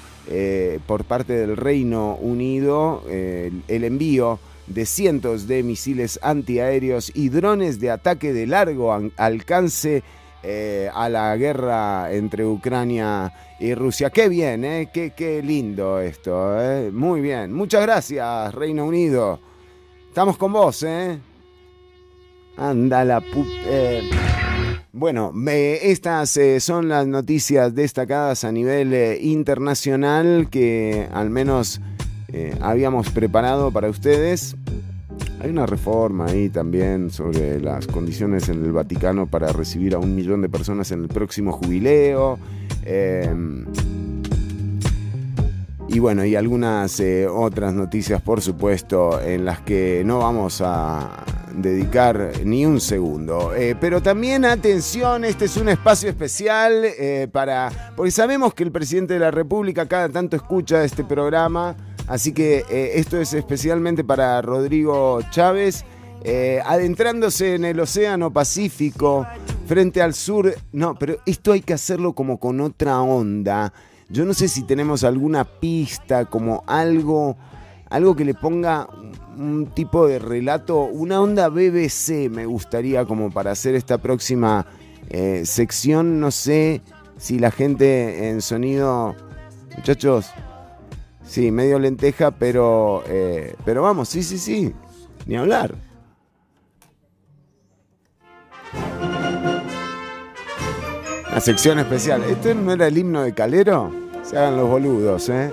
por parte del Reino Unido el envío de cientos de misiles antiaéreos y drones de ataque de largo an- alcance eh, a la guerra entre Ucrania y Rusia. Qué bien, ¿eh? Qué, qué lindo esto, ¿eh? Muy bien. Muchas gracias, Reino Unido. Estamos con vos, ¿eh? Anda la pu... eh. Bueno, estas son las noticias destacadas a nivel internacional que al menos habíamos preparado para ustedes. Hay una reforma ahí también sobre las condiciones en el Vaticano para recibir a un millón de personas en el próximo jubileo. Eh, y bueno, y algunas eh, otras noticias, por supuesto, en las que no vamos a dedicar ni un segundo. Eh, pero también atención, este es un espacio especial eh, para... Porque sabemos que el presidente de la República cada tanto escucha este programa, así que eh, esto es especialmente para Rodrigo Chávez, eh, adentrándose en el Océano Pacífico frente al sur. No, pero esto hay que hacerlo como con otra onda. Yo no sé si tenemos alguna pista, como algo, algo que le ponga un tipo de relato, una onda BBC me gustaría como para hacer esta próxima eh, sección. No sé si la gente en sonido, muchachos, sí, medio lenteja, pero, eh, pero vamos, sí, sí, sí, ni hablar. Una sección especial. ¿Esto no era el himno de Calero? Se hagan los boludos, ¿eh?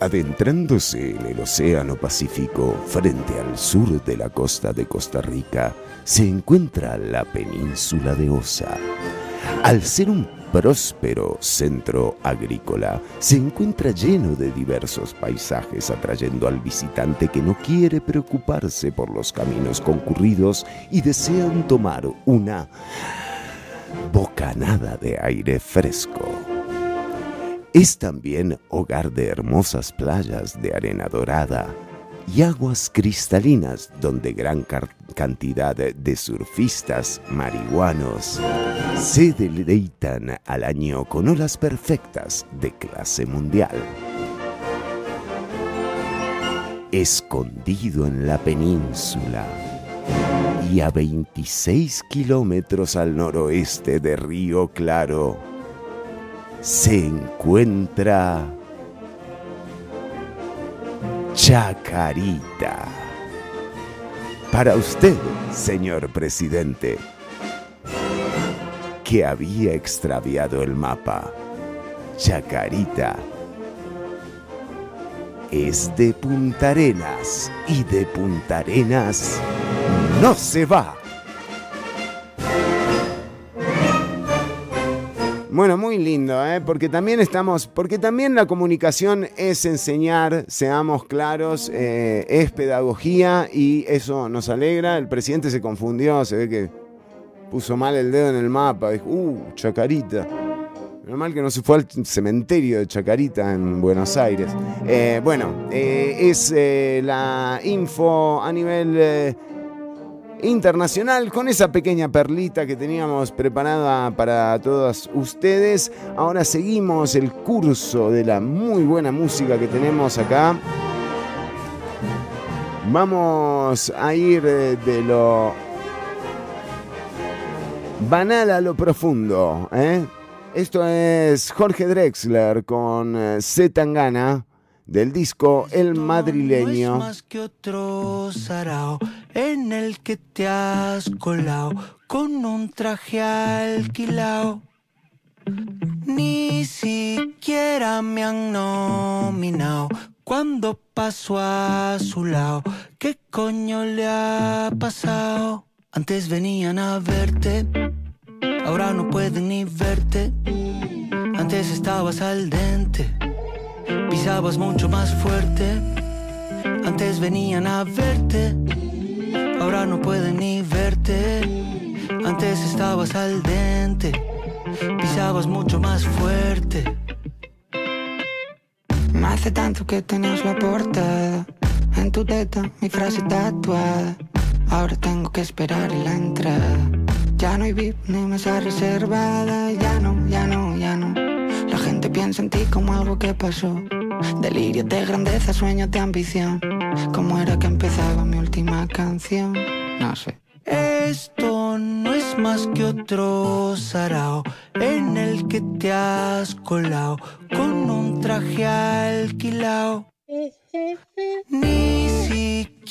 Adentrándose en el Océano Pacífico, frente al sur de la costa de Costa Rica, se encuentra la península de Osa. Al ser un próspero centro agrícola, se encuentra lleno de diversos paisajes, atrayendo al visitante que no quiere preocuparse por los caminos concurridos y desean tomar una bocanada de aire fresco. Es también hogar de hermosas playas de arena dorada y aguas cristalinas donde gran cantidad de surfistas marihuanos se deleitan al año con olas perfectas de clase mundial. Escondido en la península y a 26 kilómetros al noroeste de Río Claro, se encuentra Chacarita. Para usted, señor presidente, que había extraviado el mapa, Chacarita es de Punta Arenas y de Punta Arenas no se va. Bueno, muy lindo, ¿eh? porque también estamos, porque también la comunicación es enseñar, seamos claros, eh, es pedagogía y eso nos alegra. El presidente se confundió, se ve que puso mal el dedo en el mapa, dijo, uh, Chacarita. Normal que no se fue al cementerio de Chacarita en Buenos Aires. Eh, bueno, eh, es eh, la info a nivel internacional con esa pequeña perlita que teníamos preparada para todas ustedes. Ahora seguimos el curso de la muy buena música que tenemos acá. Vamos a ir eh, de lo banal a lo profundo. ¿eh? Esto es Jorge Drexler con eh, Z Tangana del disco El No es Madrileño. más que otro sarao en el que te has colado con un traje alquilao. Ni siquiera me han nominado cuando paso a su lado. ¿Qué coño le ha pasado? Antes venían a verte, ahora no pueden ni verte. Antes estabas al dente, pisabas mucho más fuerte. Antes venían a verte, ahora no pueden ni verte. Antes estabas al dente, pisabas mucho más fuerte. No hace tanto que tenías la portada En tu teta mi frase tatuada Ahora tengo que esperar la entrada Ya no hay VIP ni mesa reservada Ya no, ya no, ya no gente piensa en ti como algo que pasó Delirios de grandeza, sueños de ambición ¿Cómo era que empezaba mi última canción? No sé Esto no es más que otro sarao en el que te has colado con un traje alquilao. Ni siquiera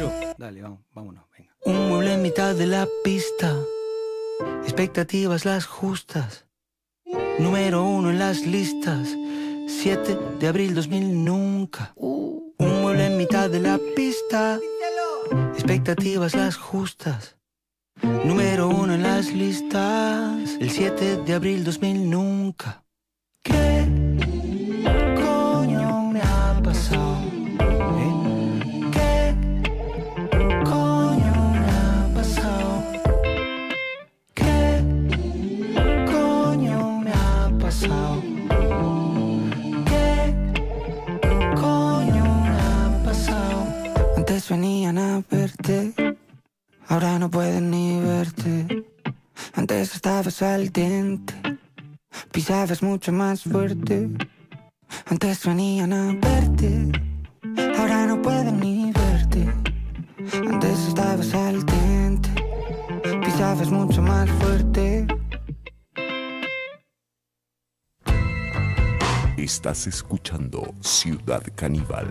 Mucho. Dale, vamos, vámonos. Venga. Un mueble en mitad de la pista. Expectativas las justas. Número uno en las listas. 7 de abril 2000 nunca. Un mueble en mitad de la pista. Expectativas las justas. Número uno en las listas. El 7 de abril 2000 nunca. ¿Qué Venían a verte, ahora no pueden ni verte. Antes estabas al diente, pisabas mucho más fuerte. Antes venían a verte, ahora no pueden ni verte. Antes estabas al diente, pisabas mucho más fuerte. Estás escuchando Ciudad Caníbal.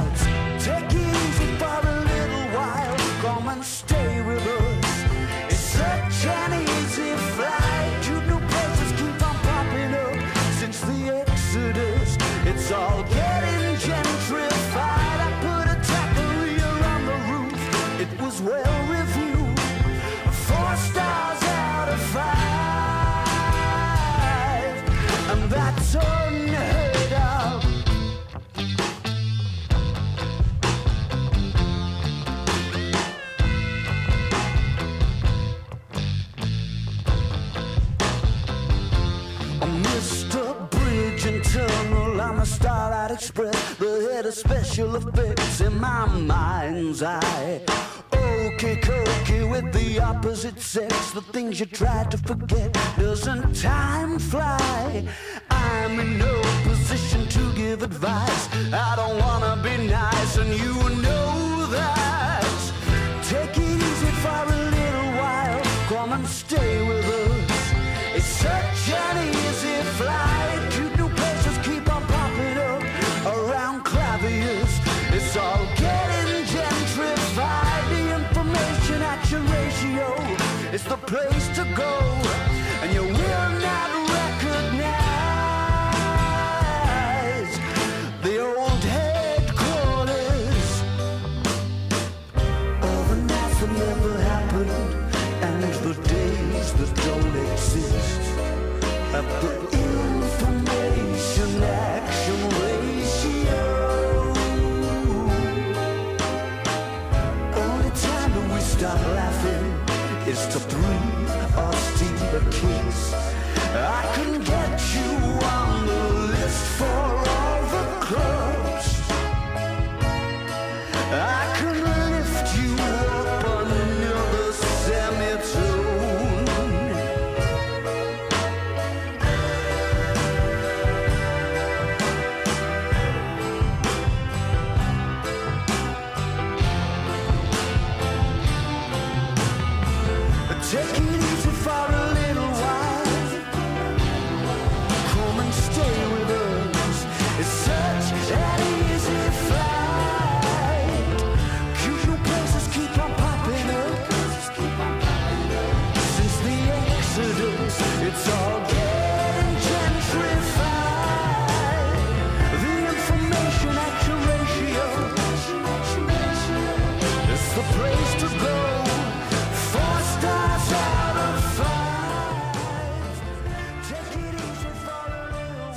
And I'm a Starlight Express, the head of special effects in my mind's eye. Okay, cookie with the opposite sex, the things you try to forget. Doesn't time fly? I'm in no position to give advice. I don't wanna be nice, and you know that. Take it easy for a little while. Come and stay with us. praise.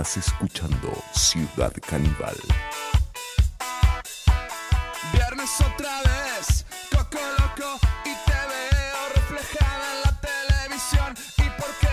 Estás escuchando Ciudad Caníbal. Viernes otra vez, Coco Loco, y te veo reflejada en la televisión. ¿Y por qué?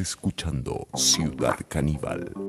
Escuchando Ciudad Caníbal.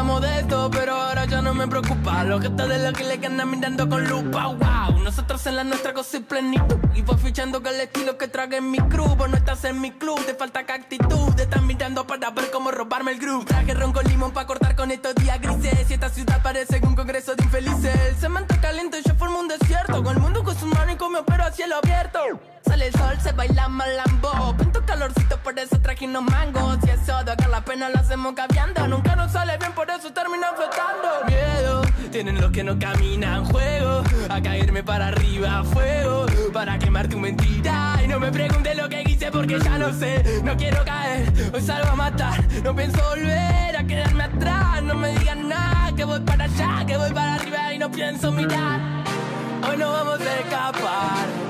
hablamos pero ahora ya no me preocupa. Lo que está de lo que le andan mirando con lupa, wow. Nosotros en la nuestra cosa y plenitud. Y voy fichando que el estilo que traga en mi crew. Vos no estás en mi club, te falta que actitud. Te están mirando para ver cómo robarme el groove. Traje ron con limón para cortar con estos días grises. Y esta ciudad parece un congreso de infelices. El cemento caliente, y yo formo un desierto. Con el mundo con sus manos y con mi opero a cielo abierto sale el sol, se baila malambo. Pinto calorcito, por eso traje unos mangos. Y eso de acá la pena lo hacemos cambiando. Nunca nos sale bien, por eso terminan flotando. Miedo, tienen los que no caminan. Juego, a caerme para arriba, fuego. Para quemar tu mentira. Y no me preguntes lo que hice porque ya no sé. No quiero caer, hoy salgo a matar. No pienso volver a quedarme atrás. No me digan nada, que voy para allá, que voy para arriba y no pienso mirar. Hoy no vamos a escapar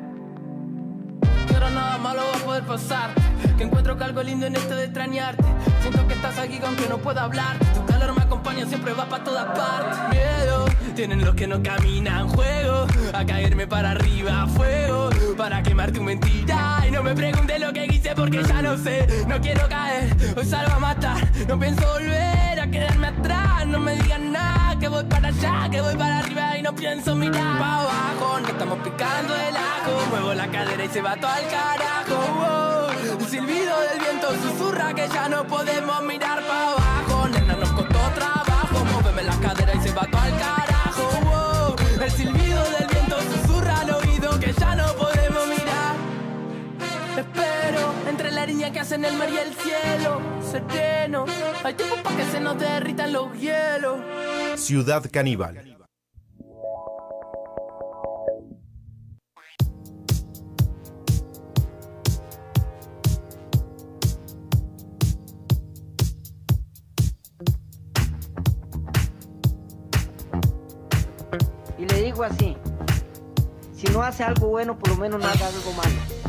ahora nada malo va a poder pasar. Que encuentro que algo lindo en esto de extrañarte. Siento que estás aquí aunque no pueda hablar. Tu calor me acompaña, siempre va para todas partes. Miedo, tienen los que no caminan juego. A caerme para arriba, fuego. Para quemar tu mentira. No me preguntes lo que hice porque ya no sé. No quiero caer, hoy salgo a matar. No pienso volver a quedarme atrás. No me digan nada, que voy para allá, que voy para arriba y no pienso mirar. Pa' abajo, no estamos picando el ajo. Muevo la cadera y se va todo al carajo. wow. El silbido del viento susurra que ya no podemos mirar para abajo. Nena, nos costó trabajo. Móveme la cadera y se va todo que hacen el mar y el cielo. Sereno, hay tiempo para que se nos derritan los hielos. Ciudad Caníbal. Y le digo así, si no hace algo bueno, por lo menos no haga algo malo.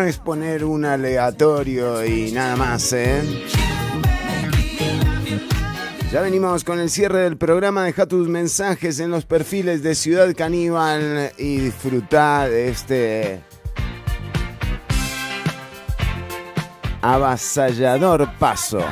No es poner un aleatorio y nada más, ¿eh? Ya venimos con el cierre del programa. Deja tus mensajes en los perfiles de Ciudad Caníbal y disfruta de este avasallador paso.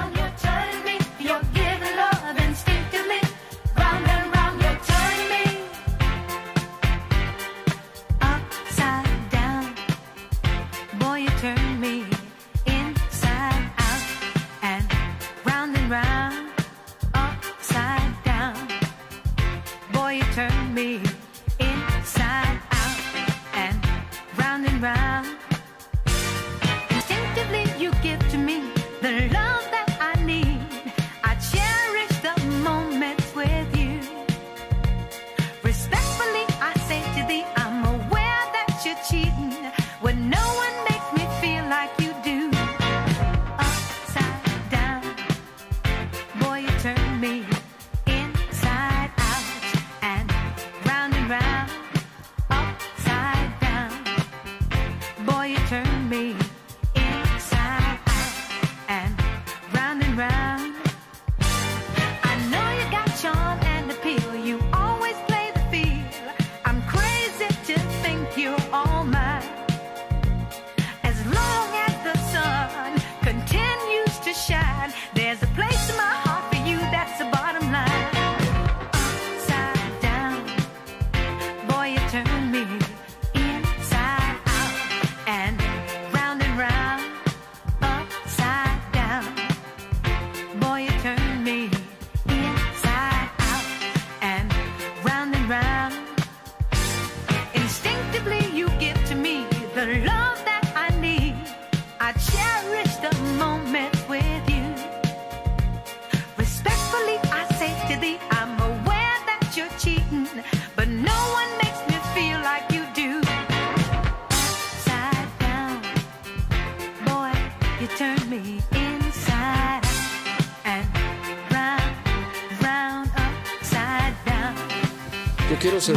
Con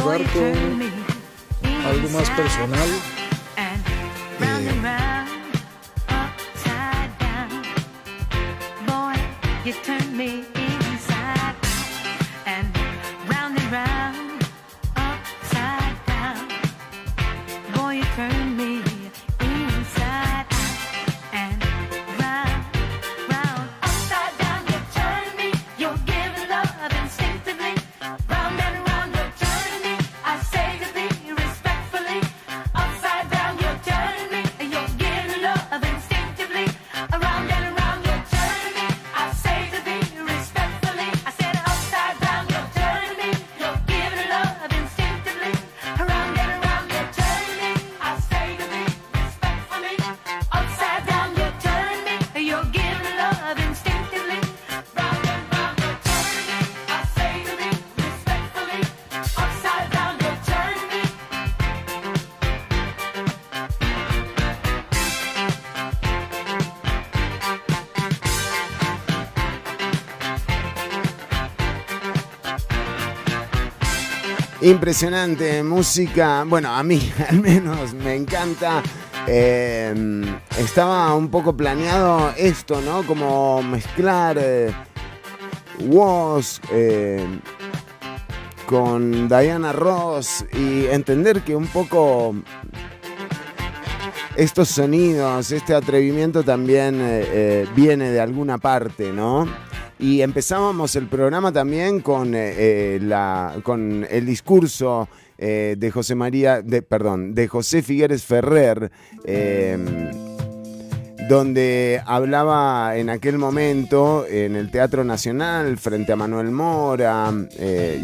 algo más personal. Impresionante música. Bueno, a mí al menos me encanta. Eh, estaba un poco planeado esto, ¿no? Como mezclar eh, eh, con Diana Ross y entender que un poco estos sonidos, este atrevimiento también eh, viene de alguna parte, ¿no? Y empezábamos el programa también con, eh, eh, la, con el discurso eh, de José María, de, perdón, de José Figueres Ferrer, donde hablaba en aquel momento en el Teatro Nacional frente a Manuel Mora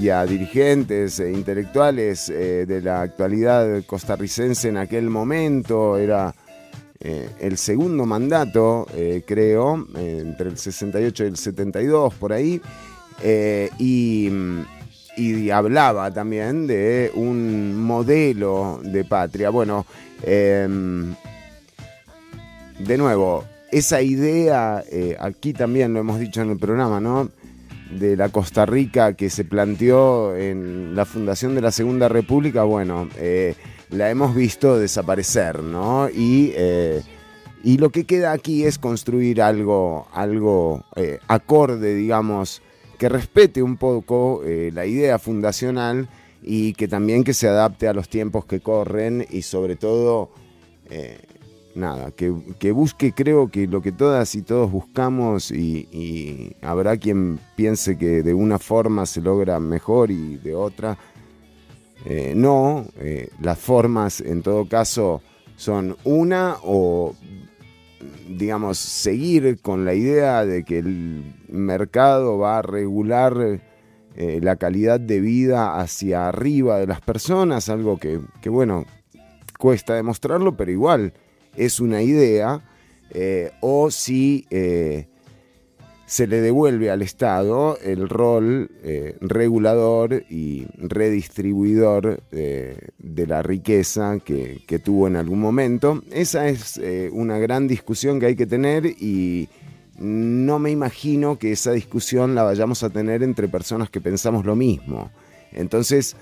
y a dirigentes e intelectuales de la actualidad costarricense en aquel momento. Era eh, el segundo mandato, eh, creo, eh, entre el 68 y el 72, por ahí. y, hablaba también de un modelo de patria. Bueno, em, de nuevo, esa idea, aquí también lo hemos dicho en el programa, ¿no? De la Costa Rica que se planteó en la fundación de la Segunda República, bueno, la hemos visto desaparecer, ¿no? Y, eh, y lo que queda aquí es construir algo, algo eh, acorde, digamos, que respete un poco eh, la idea fundacional y que también que se adapte a los tiempos que corren y sobre todo, nada, que, que busque creo que lo que todas y todos buscamos y habrá quien piense que de una forma se logra mejor y de otra eh, no, eh, las formas en todo caso son una o digamos seguir con la idea de que el mercado va a regular eh, la calidad de vida hacia arriba de las personas, algo que, que, bueno, cuesta demostrarlo, pero igual es una idea, o si se le devuelve al Estado el rol eh, regulador y redistribuidor eh, de la riqueza que, que tuvo en algún momento. Esa es eh, una gran discusión que hay que tener y no me imagino que esa discusión la vayamos a tener entre personas que pensamos lo mismo. Entonces,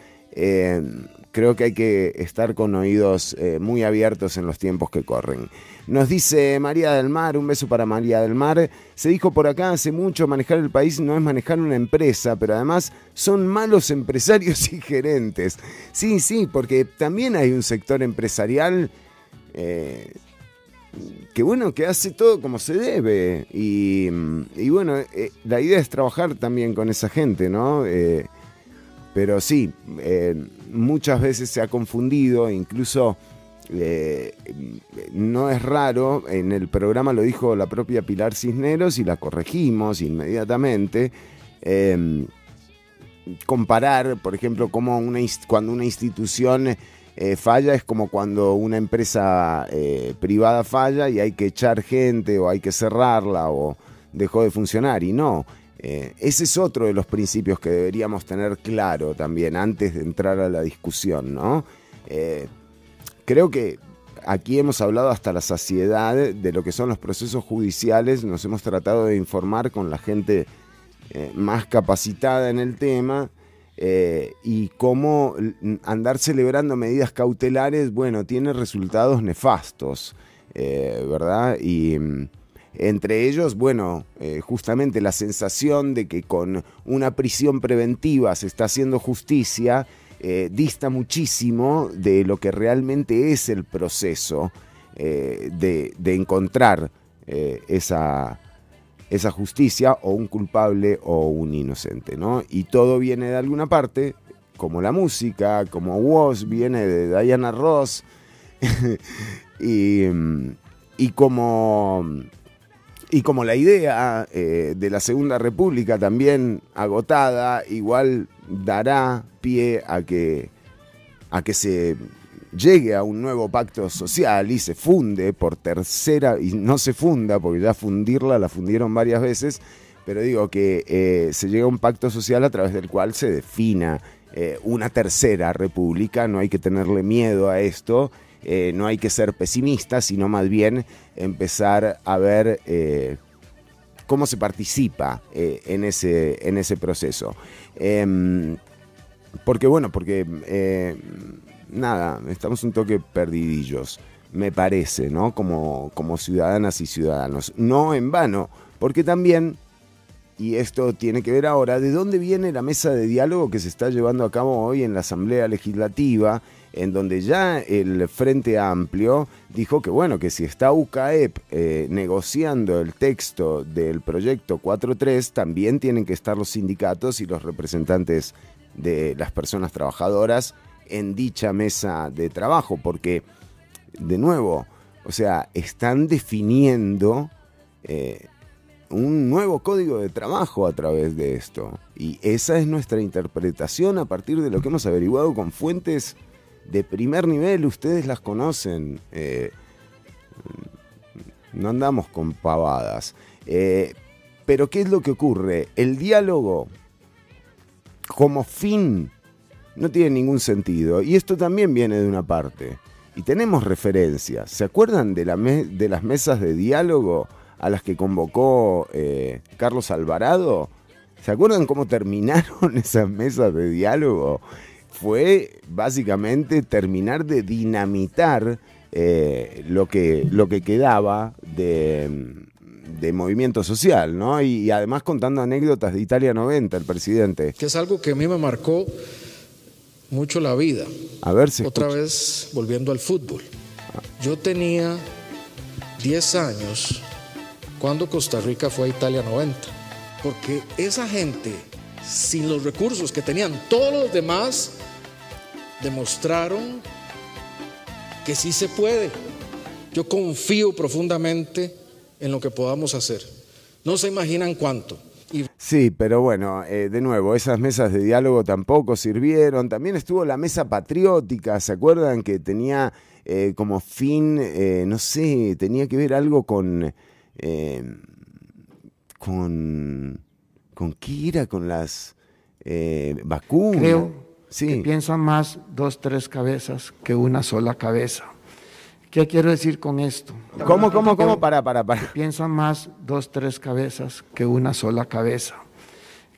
creo que hay que estar con oídos eh, muy abiertos en los tiempos que corren. Nos dice María del Mar, un beso para María del Mar. Se dijo por acá hace mucho, manejar el país no es manejar una empresa, pero además son malos empresarios y gerentes. Sí, sí, porque también hay un sector empresarial eh, que bueno, que hace todo como se debe. Y, bueno, eh, la idea es trabajar también con esa gente, ¿no? Pero sí, eh, muchas veces se ha confundido, incluso eh, no es raro, en el programa lo dijo la propia Pilar Cisneros y la corregimos inmediatamente. eh, comparar, por ejemplo, como una, cuando una institución eh, falla es como cuando una empresa eh, privada falla y hay que echar gente o hay que cerrarla o dejó de funcionar. Y no, eh, ese es otro de los principios que deberíamos tener claro también antes de entrar a la discusión, ¿no? Eh, creo que aquí hemos hablado hasta la saciedad de lo que son los procesos judiciales, nos hemos tratado de informar con la gente eh, más capacitada en el tema y cómo andar celebrando medidas cautelares, bueno, tiene resultados nefastos, ¿verdad? Y mm, entre ellos, bueno, eh, justamente la sensación de que con una prisión preventiva se está haciendo justicia, eh, dista muchísimo de lo que realmente es el proceso eh, de, de encontrar esa, esa justicia o un culpable o un inocente, ¿no? Y todo viene de alguna parte, como la música, como Was viene de Diana Ross, y, y como y como la idea eh, de la Segunda República también agotada, igual dará pie a que, a que se llegue a un nuevo pacto social y se funde por tercera, y no se funda, porque ya fundirla la fundieron varias veces, pero digo que eh, se llega a un pacto social a través del cual se defina eh, una tercera república, no hay que tenerle miedo a esto, eh, no hay que ser pesimista, sino más bien empezar a ver eh, cómo se participa eh, en, ese, en ese proceso. Em, porque bueno, porque nada, estamos un toque perdidillos, me parece, ¿no? Como, como ciudadanas y ciudadanos. No en vano, porque también, y esto tiene que ver ahora, de dónde viene la mesa de diálogo que se está llevando a cabo hoy en la Asamblea Legislativa, en donde ya el Frente Amplio dijo que bueno, que si está UCAEP eh, negociando el texto del proyecto 4.3, también tienen que estar los sindicatos y los representantes de las personas trabajadoras en dicha mesa de trabajo, porque, de nuevo, o sea, están definiendo eh, un nuevo código de trabajo a través de esto. Y esa es nuestra interpretación a partir de lo que hemos averiguado con fuentes de primer nivel, ustedes las conocen. eh, no andamos con pavadas. Eh, pero ¿qué es lo que ocurre? El diálogo como fin no tiene ningún sentido. Y esto también viene de una parte. Y tenemos referencias. ¿Se acuerdan de, las mesas de diálogo a las que convocó eh, Carlos Alvarado? ¿Se acuerdan cómo terminaron esas mesas de diálogo? Fue básicamente terminar de dinamitar eh, lo, que, lo que quedaba de, de movimiento social, ¿no? Y, y además contando anécdotas de Italia 90, el presidente. que es algo que a mí me marcó mucho la vida. A ver si Otra vez volviendo al fútbol. Yo tenía 10 años cuando Costa Rica fue a Italia 90. Porque esa gente, sin los recursos que tenían todos los demás, demostraron que sí se puede. Yo confío profundamente en lo que podamos hacer. No se imaginan cuánto. Y Sí, pero bueno, eh, de nuevo, esas mesas de diálogo tampoco sirvieron. También estuvo la mesa patriótica, ¿se acuerdan? Que tenía eh, como fin, eh, no sé, tenía que ver algo con... eh, con... ¿Con qué era? Con las eh, vacunas. Creo Sí. que piensan más dos, tres cabezas que una sola cabeza. ¿Qué quiero decir con esto? ¿Cómo, cómo, cómo? Para, para, para. Piensan más dos, tres cabezas que una sola cabeza.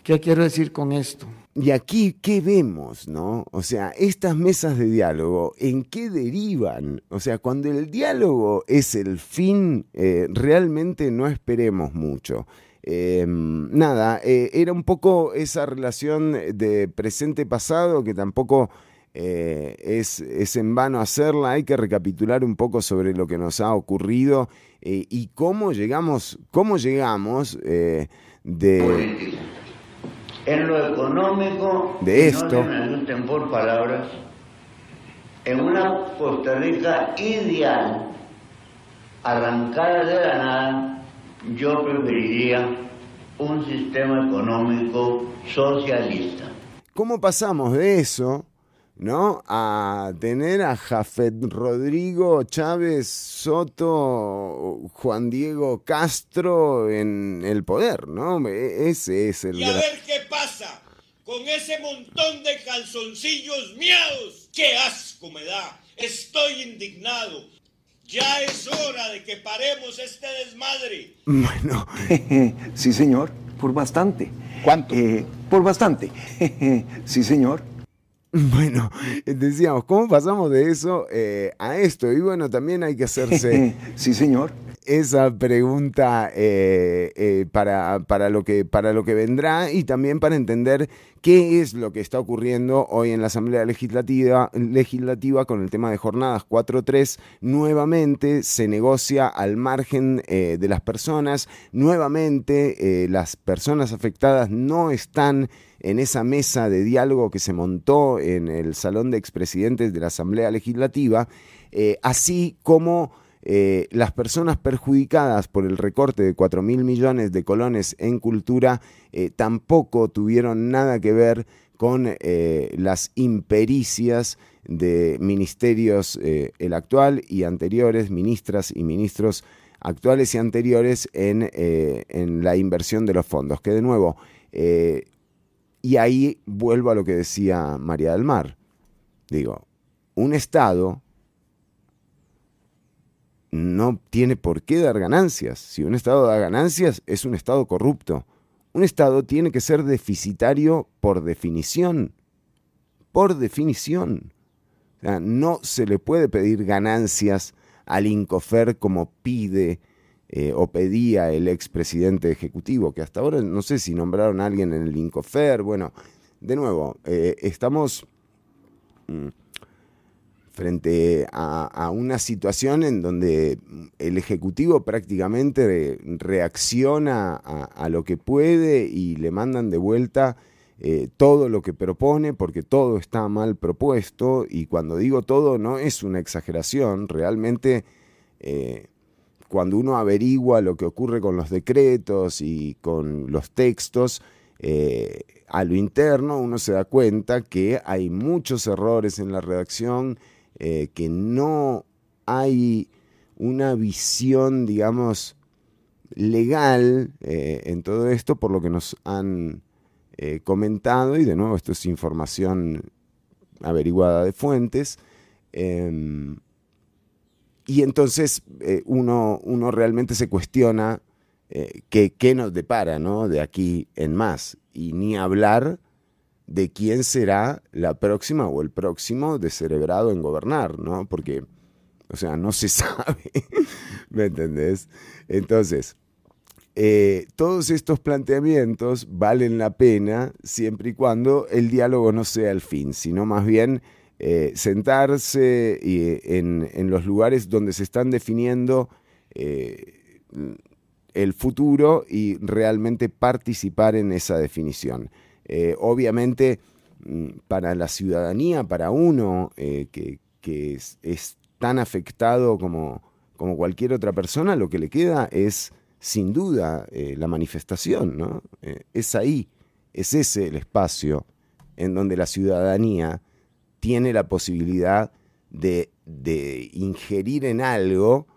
¿Qué quiero decir con esto? Y aquí, ¿qué vemos, no? O sea, estas mesas de diálogo, ¿en qué derivan? O sea, cuando el diálogo es el fin, eh, realmente no esperemos mucho. Eh, nada, eh, era un poco esa relación de presente-pasado que tampoco eh, es, es en vano hacerla. Hay que recapitular un poco sobre lo que nos ha ocurrido eh, y cómo llegamos, cómo llegamos de... En lo económico, De esto. no se me asusten por palabras, en una Costa Rica ideal, arrancada de la nada, yo preferiría un sistema económico socialista. ¿Cómo pasamos de eso, no? A tener a Jafet Rodrigo Chávez Soto, Juan Diego Castro en el poder, ¿no? E- Ese es el Y a ver qué pasa con ese montón de calzoncillos miados. ¡Qué asco me da! Estoy indignado. Ya es hora de que paremos este desmadre. Bueno. sí, señor, por bastante. ¿Cuánto? por bastante. sí, señor. Bueno, decíamos, ¿cómo pasamos de eso eh, a esto? Y bueno, también hay que hacerse... sí, señor. Esa pregunta eh, eh, para, para, lo que, para lo que vendrá y también para entender qué es lo que está ocurriendo hoy en la Asamblea Legislativa, legislativa con el tema de jornadas 4.3. Nuevamente se negocia al margen eh, de las personas, nuevamente las personas afectadas no están en esa mesa de diálogo que se montó en el Salón de Expresidentes de la Asamblea Legislativa, así como eh, las personas perjudicadas por el recorte de 4 mil millones de colones en cultura eh, tampoco tuvieron nada que ver con eh, las impericias de ministerios, el actual y anteriores, ministras y ministros actuales y anteriores en, en la inversión de los fondos. Que de nuevo, y ahí vuelvo a lo que decía María del Mar. Digo, un Estado no tiene por qué dar ganancias. Si un Estado da ganancias, es un Estado corrupto. Un Estado tiene que ser deficitario por definición. Por definición. O sea, no se le puede pedir ganancias al Incofer como pide eh, o pedía el expresidente ejecutivo, que hasta ahora no sé si nombraron a alguien en el Incofer. Bueno, de nuevo, eh, estamos mm, frente a, una situación en donde el Ejecutivo prácticamente reacciona a, a lo que puede y le mandan de vuelta eh, todo lo que propone porque todo está mal propuesto. Y cuando digo todo no es una exageración, realmente eh, cuando uno averigua lo que ocurre con los decretos y con los textos, eh, a lo interno uno se da cuenta que hay muchos errores en la redacción, eh, que no hay una visión, digamos, legal eh, en todo esto, por lo que nos han eh, comentado, y de nuevo esto es información averiguada de fuentes, em, y entonces uno, uno realmente se cuestiona qué, qué nos depara ¿no? de aquí en más. Y ni hablar de quién será la próxima o el próximo descerebrado en gobernar, ¿no? Porque, o sea, no se sabe, ¿me entendés? Entonces, eh, todos estos planteamientos valen la pena siempre y cuando el diálogo no sea el fin, sino más bien eh, sentarse y, en, los lugares donde se están definiendo eh, el futuro y realmente participar en esa definición. Eh, obviamente, mm, para la ciudadanía, para uno eh, que, es, tan afectado como, como cualquier otra persona, lo que le queda es, sin duda, eh, la manifestación, ¿no? Es ahí, es ese el espacio en donde la ciudadanía tiene la posibilidad de, de ingerir en algo,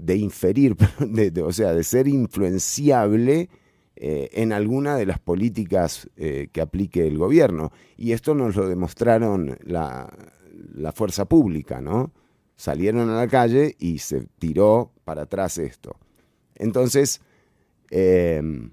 de inferir, de- o sea, de ser influenciable eh, en alguna de las políticas eh, que aplique el gobierno. Y esto nos lo demostraron la, fuerza pública, ¿no? Salieron a la calle y se tiró para atrás esto. Entonces, em,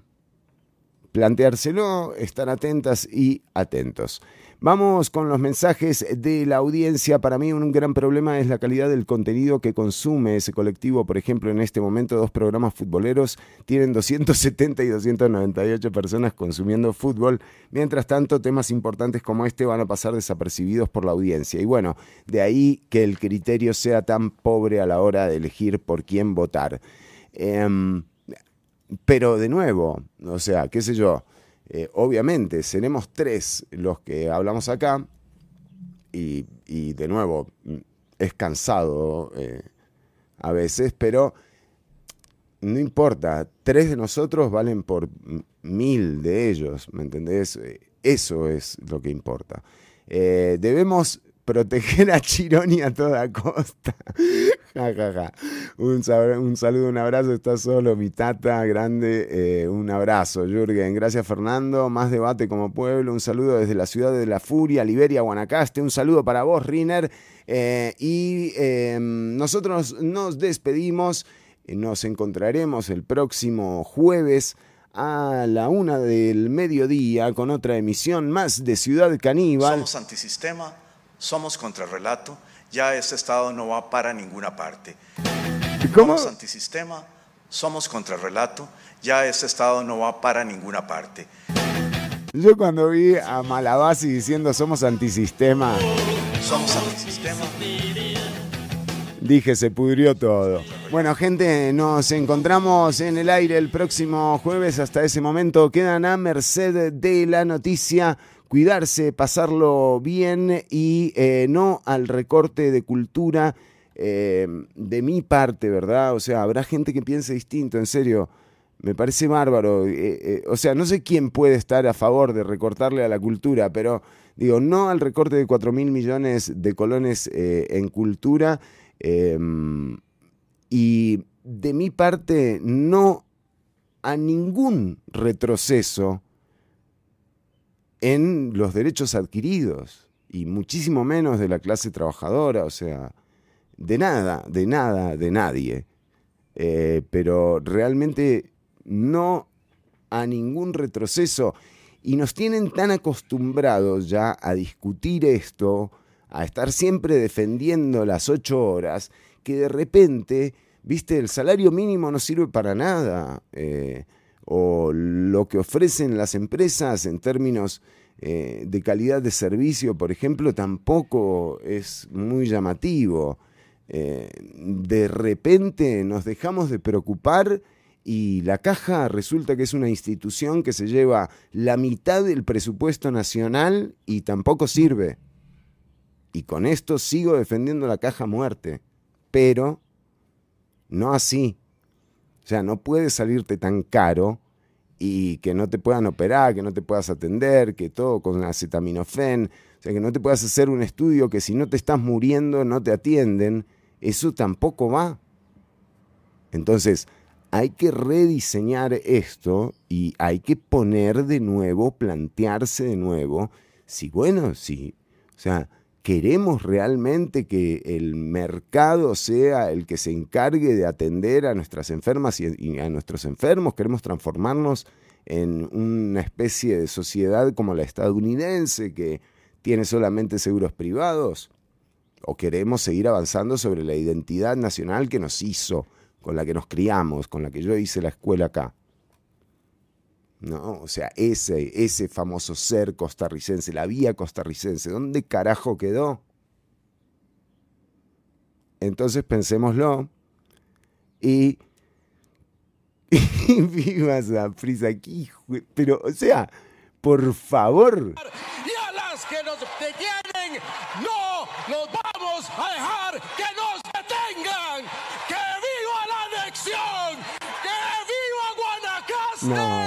planteárselo, estar atentas y atentos. Vamos con los mensajes de la audiencia. Para mí un gran problema es la calidad del contenido que consume ese colectivo. Por ejemplo, en este momento dos programas futboleros tienen 270 y 298 personas consumiendo fútbol. Mientras tanto, temas importantes como este van a pasar desapercibidos por la audiencia. Y bueno, de ahí que el criterio sea tan pobre a la hora de elegir por quién votar. Em, pero de nuevo, o sea, qué sé yo, eh, obviamente seremos tres los que hablamos acá y, de nuevo es cansado eh, a veces, pero no importa, tres de nosotros valen por mil de ellos, ¿me entendés? Eso es lo que importa. Eh, debemos proteger a Chironi a toda costa. Ja, ja, ja. Un, saludo, un abrazo. Está solo mi tata grande. eh, un abrazo, Jürgen. Gracias, Fernando. Más debate como pueblo. Un saludo desde la ciudad de La Furia, Liberia, Guanacaste. Un saludo para vos, Riner. Eh, y eh, nosotros nos despedimos. Eh, Nos encontraremos el próximo jueves a la una del mediodía con otra emisión más de Ciudad Caníbal. Somos antisistema, somos contrarrelato, ya este Estado no va para ninguna parte. ¿Cómo? Somos antisistema, somos contrarrelato, ya este Estado no va para ninguna parte. Yo cuando vi a Malabasi diciendo somos antisistema, Somos antisistema. dije se pudrió todo. Bueno, gente, nos encontramos en el aire el próximo jueves. Hasta ese momento quedan a merced de la noticia. Cuidarse, pasarlo bien y eh, no al recorte de cultura eh, de mi parte, ¿verdad? O sea, habrá gente que piense distinto, en serio. Me parece bárbaro. eh, o sea, no sé quién puede estar a favor de recortarle a la cultura, pero digo, no al recorte de 4 mil millones de colones en cultura. eh, y de mi parte, no a ningún retroceso en los derechos adquiridos, y muchísimo menos de la clase trabajadora, o sea, de nada, de nada, de nadie. Eh, pero realmente no a ningún retroceso. Y nos tienen tan acostumbrados ya a discutir esto, a estar siempre defendiendo las ocho horas, que de repente, viste, el salario mínimo no sirve para nada. eh, o lo que ofrecen las empresas en términos eh, de calidad de servicio, por ejemplo, tampoco es muy llamativo. Eh, de repente nos dejamos de preocupar y la caja resulta que es una institución que se lleva la mitad del presupuesto nacional y tampoco sirve. Y con esto sigo defendiendo la caja muerte. Pero no así. O sea, no puede salirte tan caro y que no te puedan operar, que no te puedas atender, que todo con acetaminofén, o sea, que no te puedas hacer un estudio que si no te estás muriendo no te atienden, eso tampoco va. Entonces, hay que rediseñar esto y hay que poner de nuevo, plantearse de nuevo, si bueno, si, o sea, queremos realmente que el mercado sea el que se encargue de atender a nuestras enfermas y, a nuestros enfermos, queremos transformarnos en una especie de sociedad como la estadounidense que tiene solamente seguros privados? ¿O queremos seguir avanzando sobre la identidad nacional que nos hizo, con la que nos criamos, con la que yo hice la escuela acá? ¿No? O sea, ese, ese famoso ser costarricense, la vía costarricense, ¿dónde carajo quedó? Entonces pensémoslo y, y viva esa prisa aquí, pero, o sea, por favor, Y a las que nos detienen, no nos vamos a dejar que nos detengan. ¡Que viva la anexión! ¡Que viva Guanacaste! No.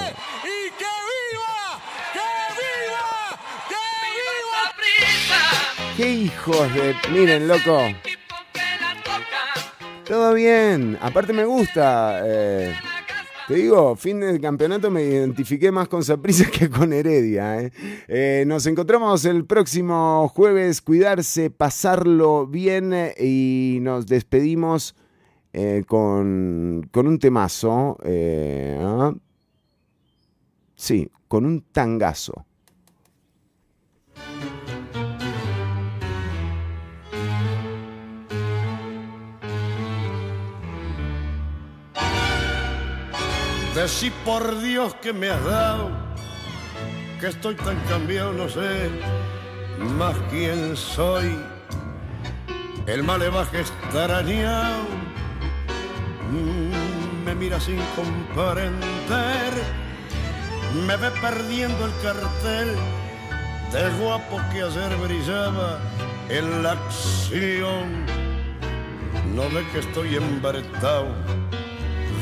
Qué hijos de... Miren, loco. Todo bien, aparte me gusta. eh, te digo, fin del campeonato me identifiqué más con Saprissa que con Heredia. eh. Eh, nos encontramos el próximo jueves. Cuidarse, pasarlo bien y nos despedimos con, con un temazo. ¿ah? Sí, con un tangazo. Decí por Dios que me has dado, que estoy tan cambiado, no sé más quién soy. El malevaje extrañado mm, me mira sin comprender, me ve perdiendo el cartel de guapo que ayer brillaba en la acción. No ve que estoy embaretado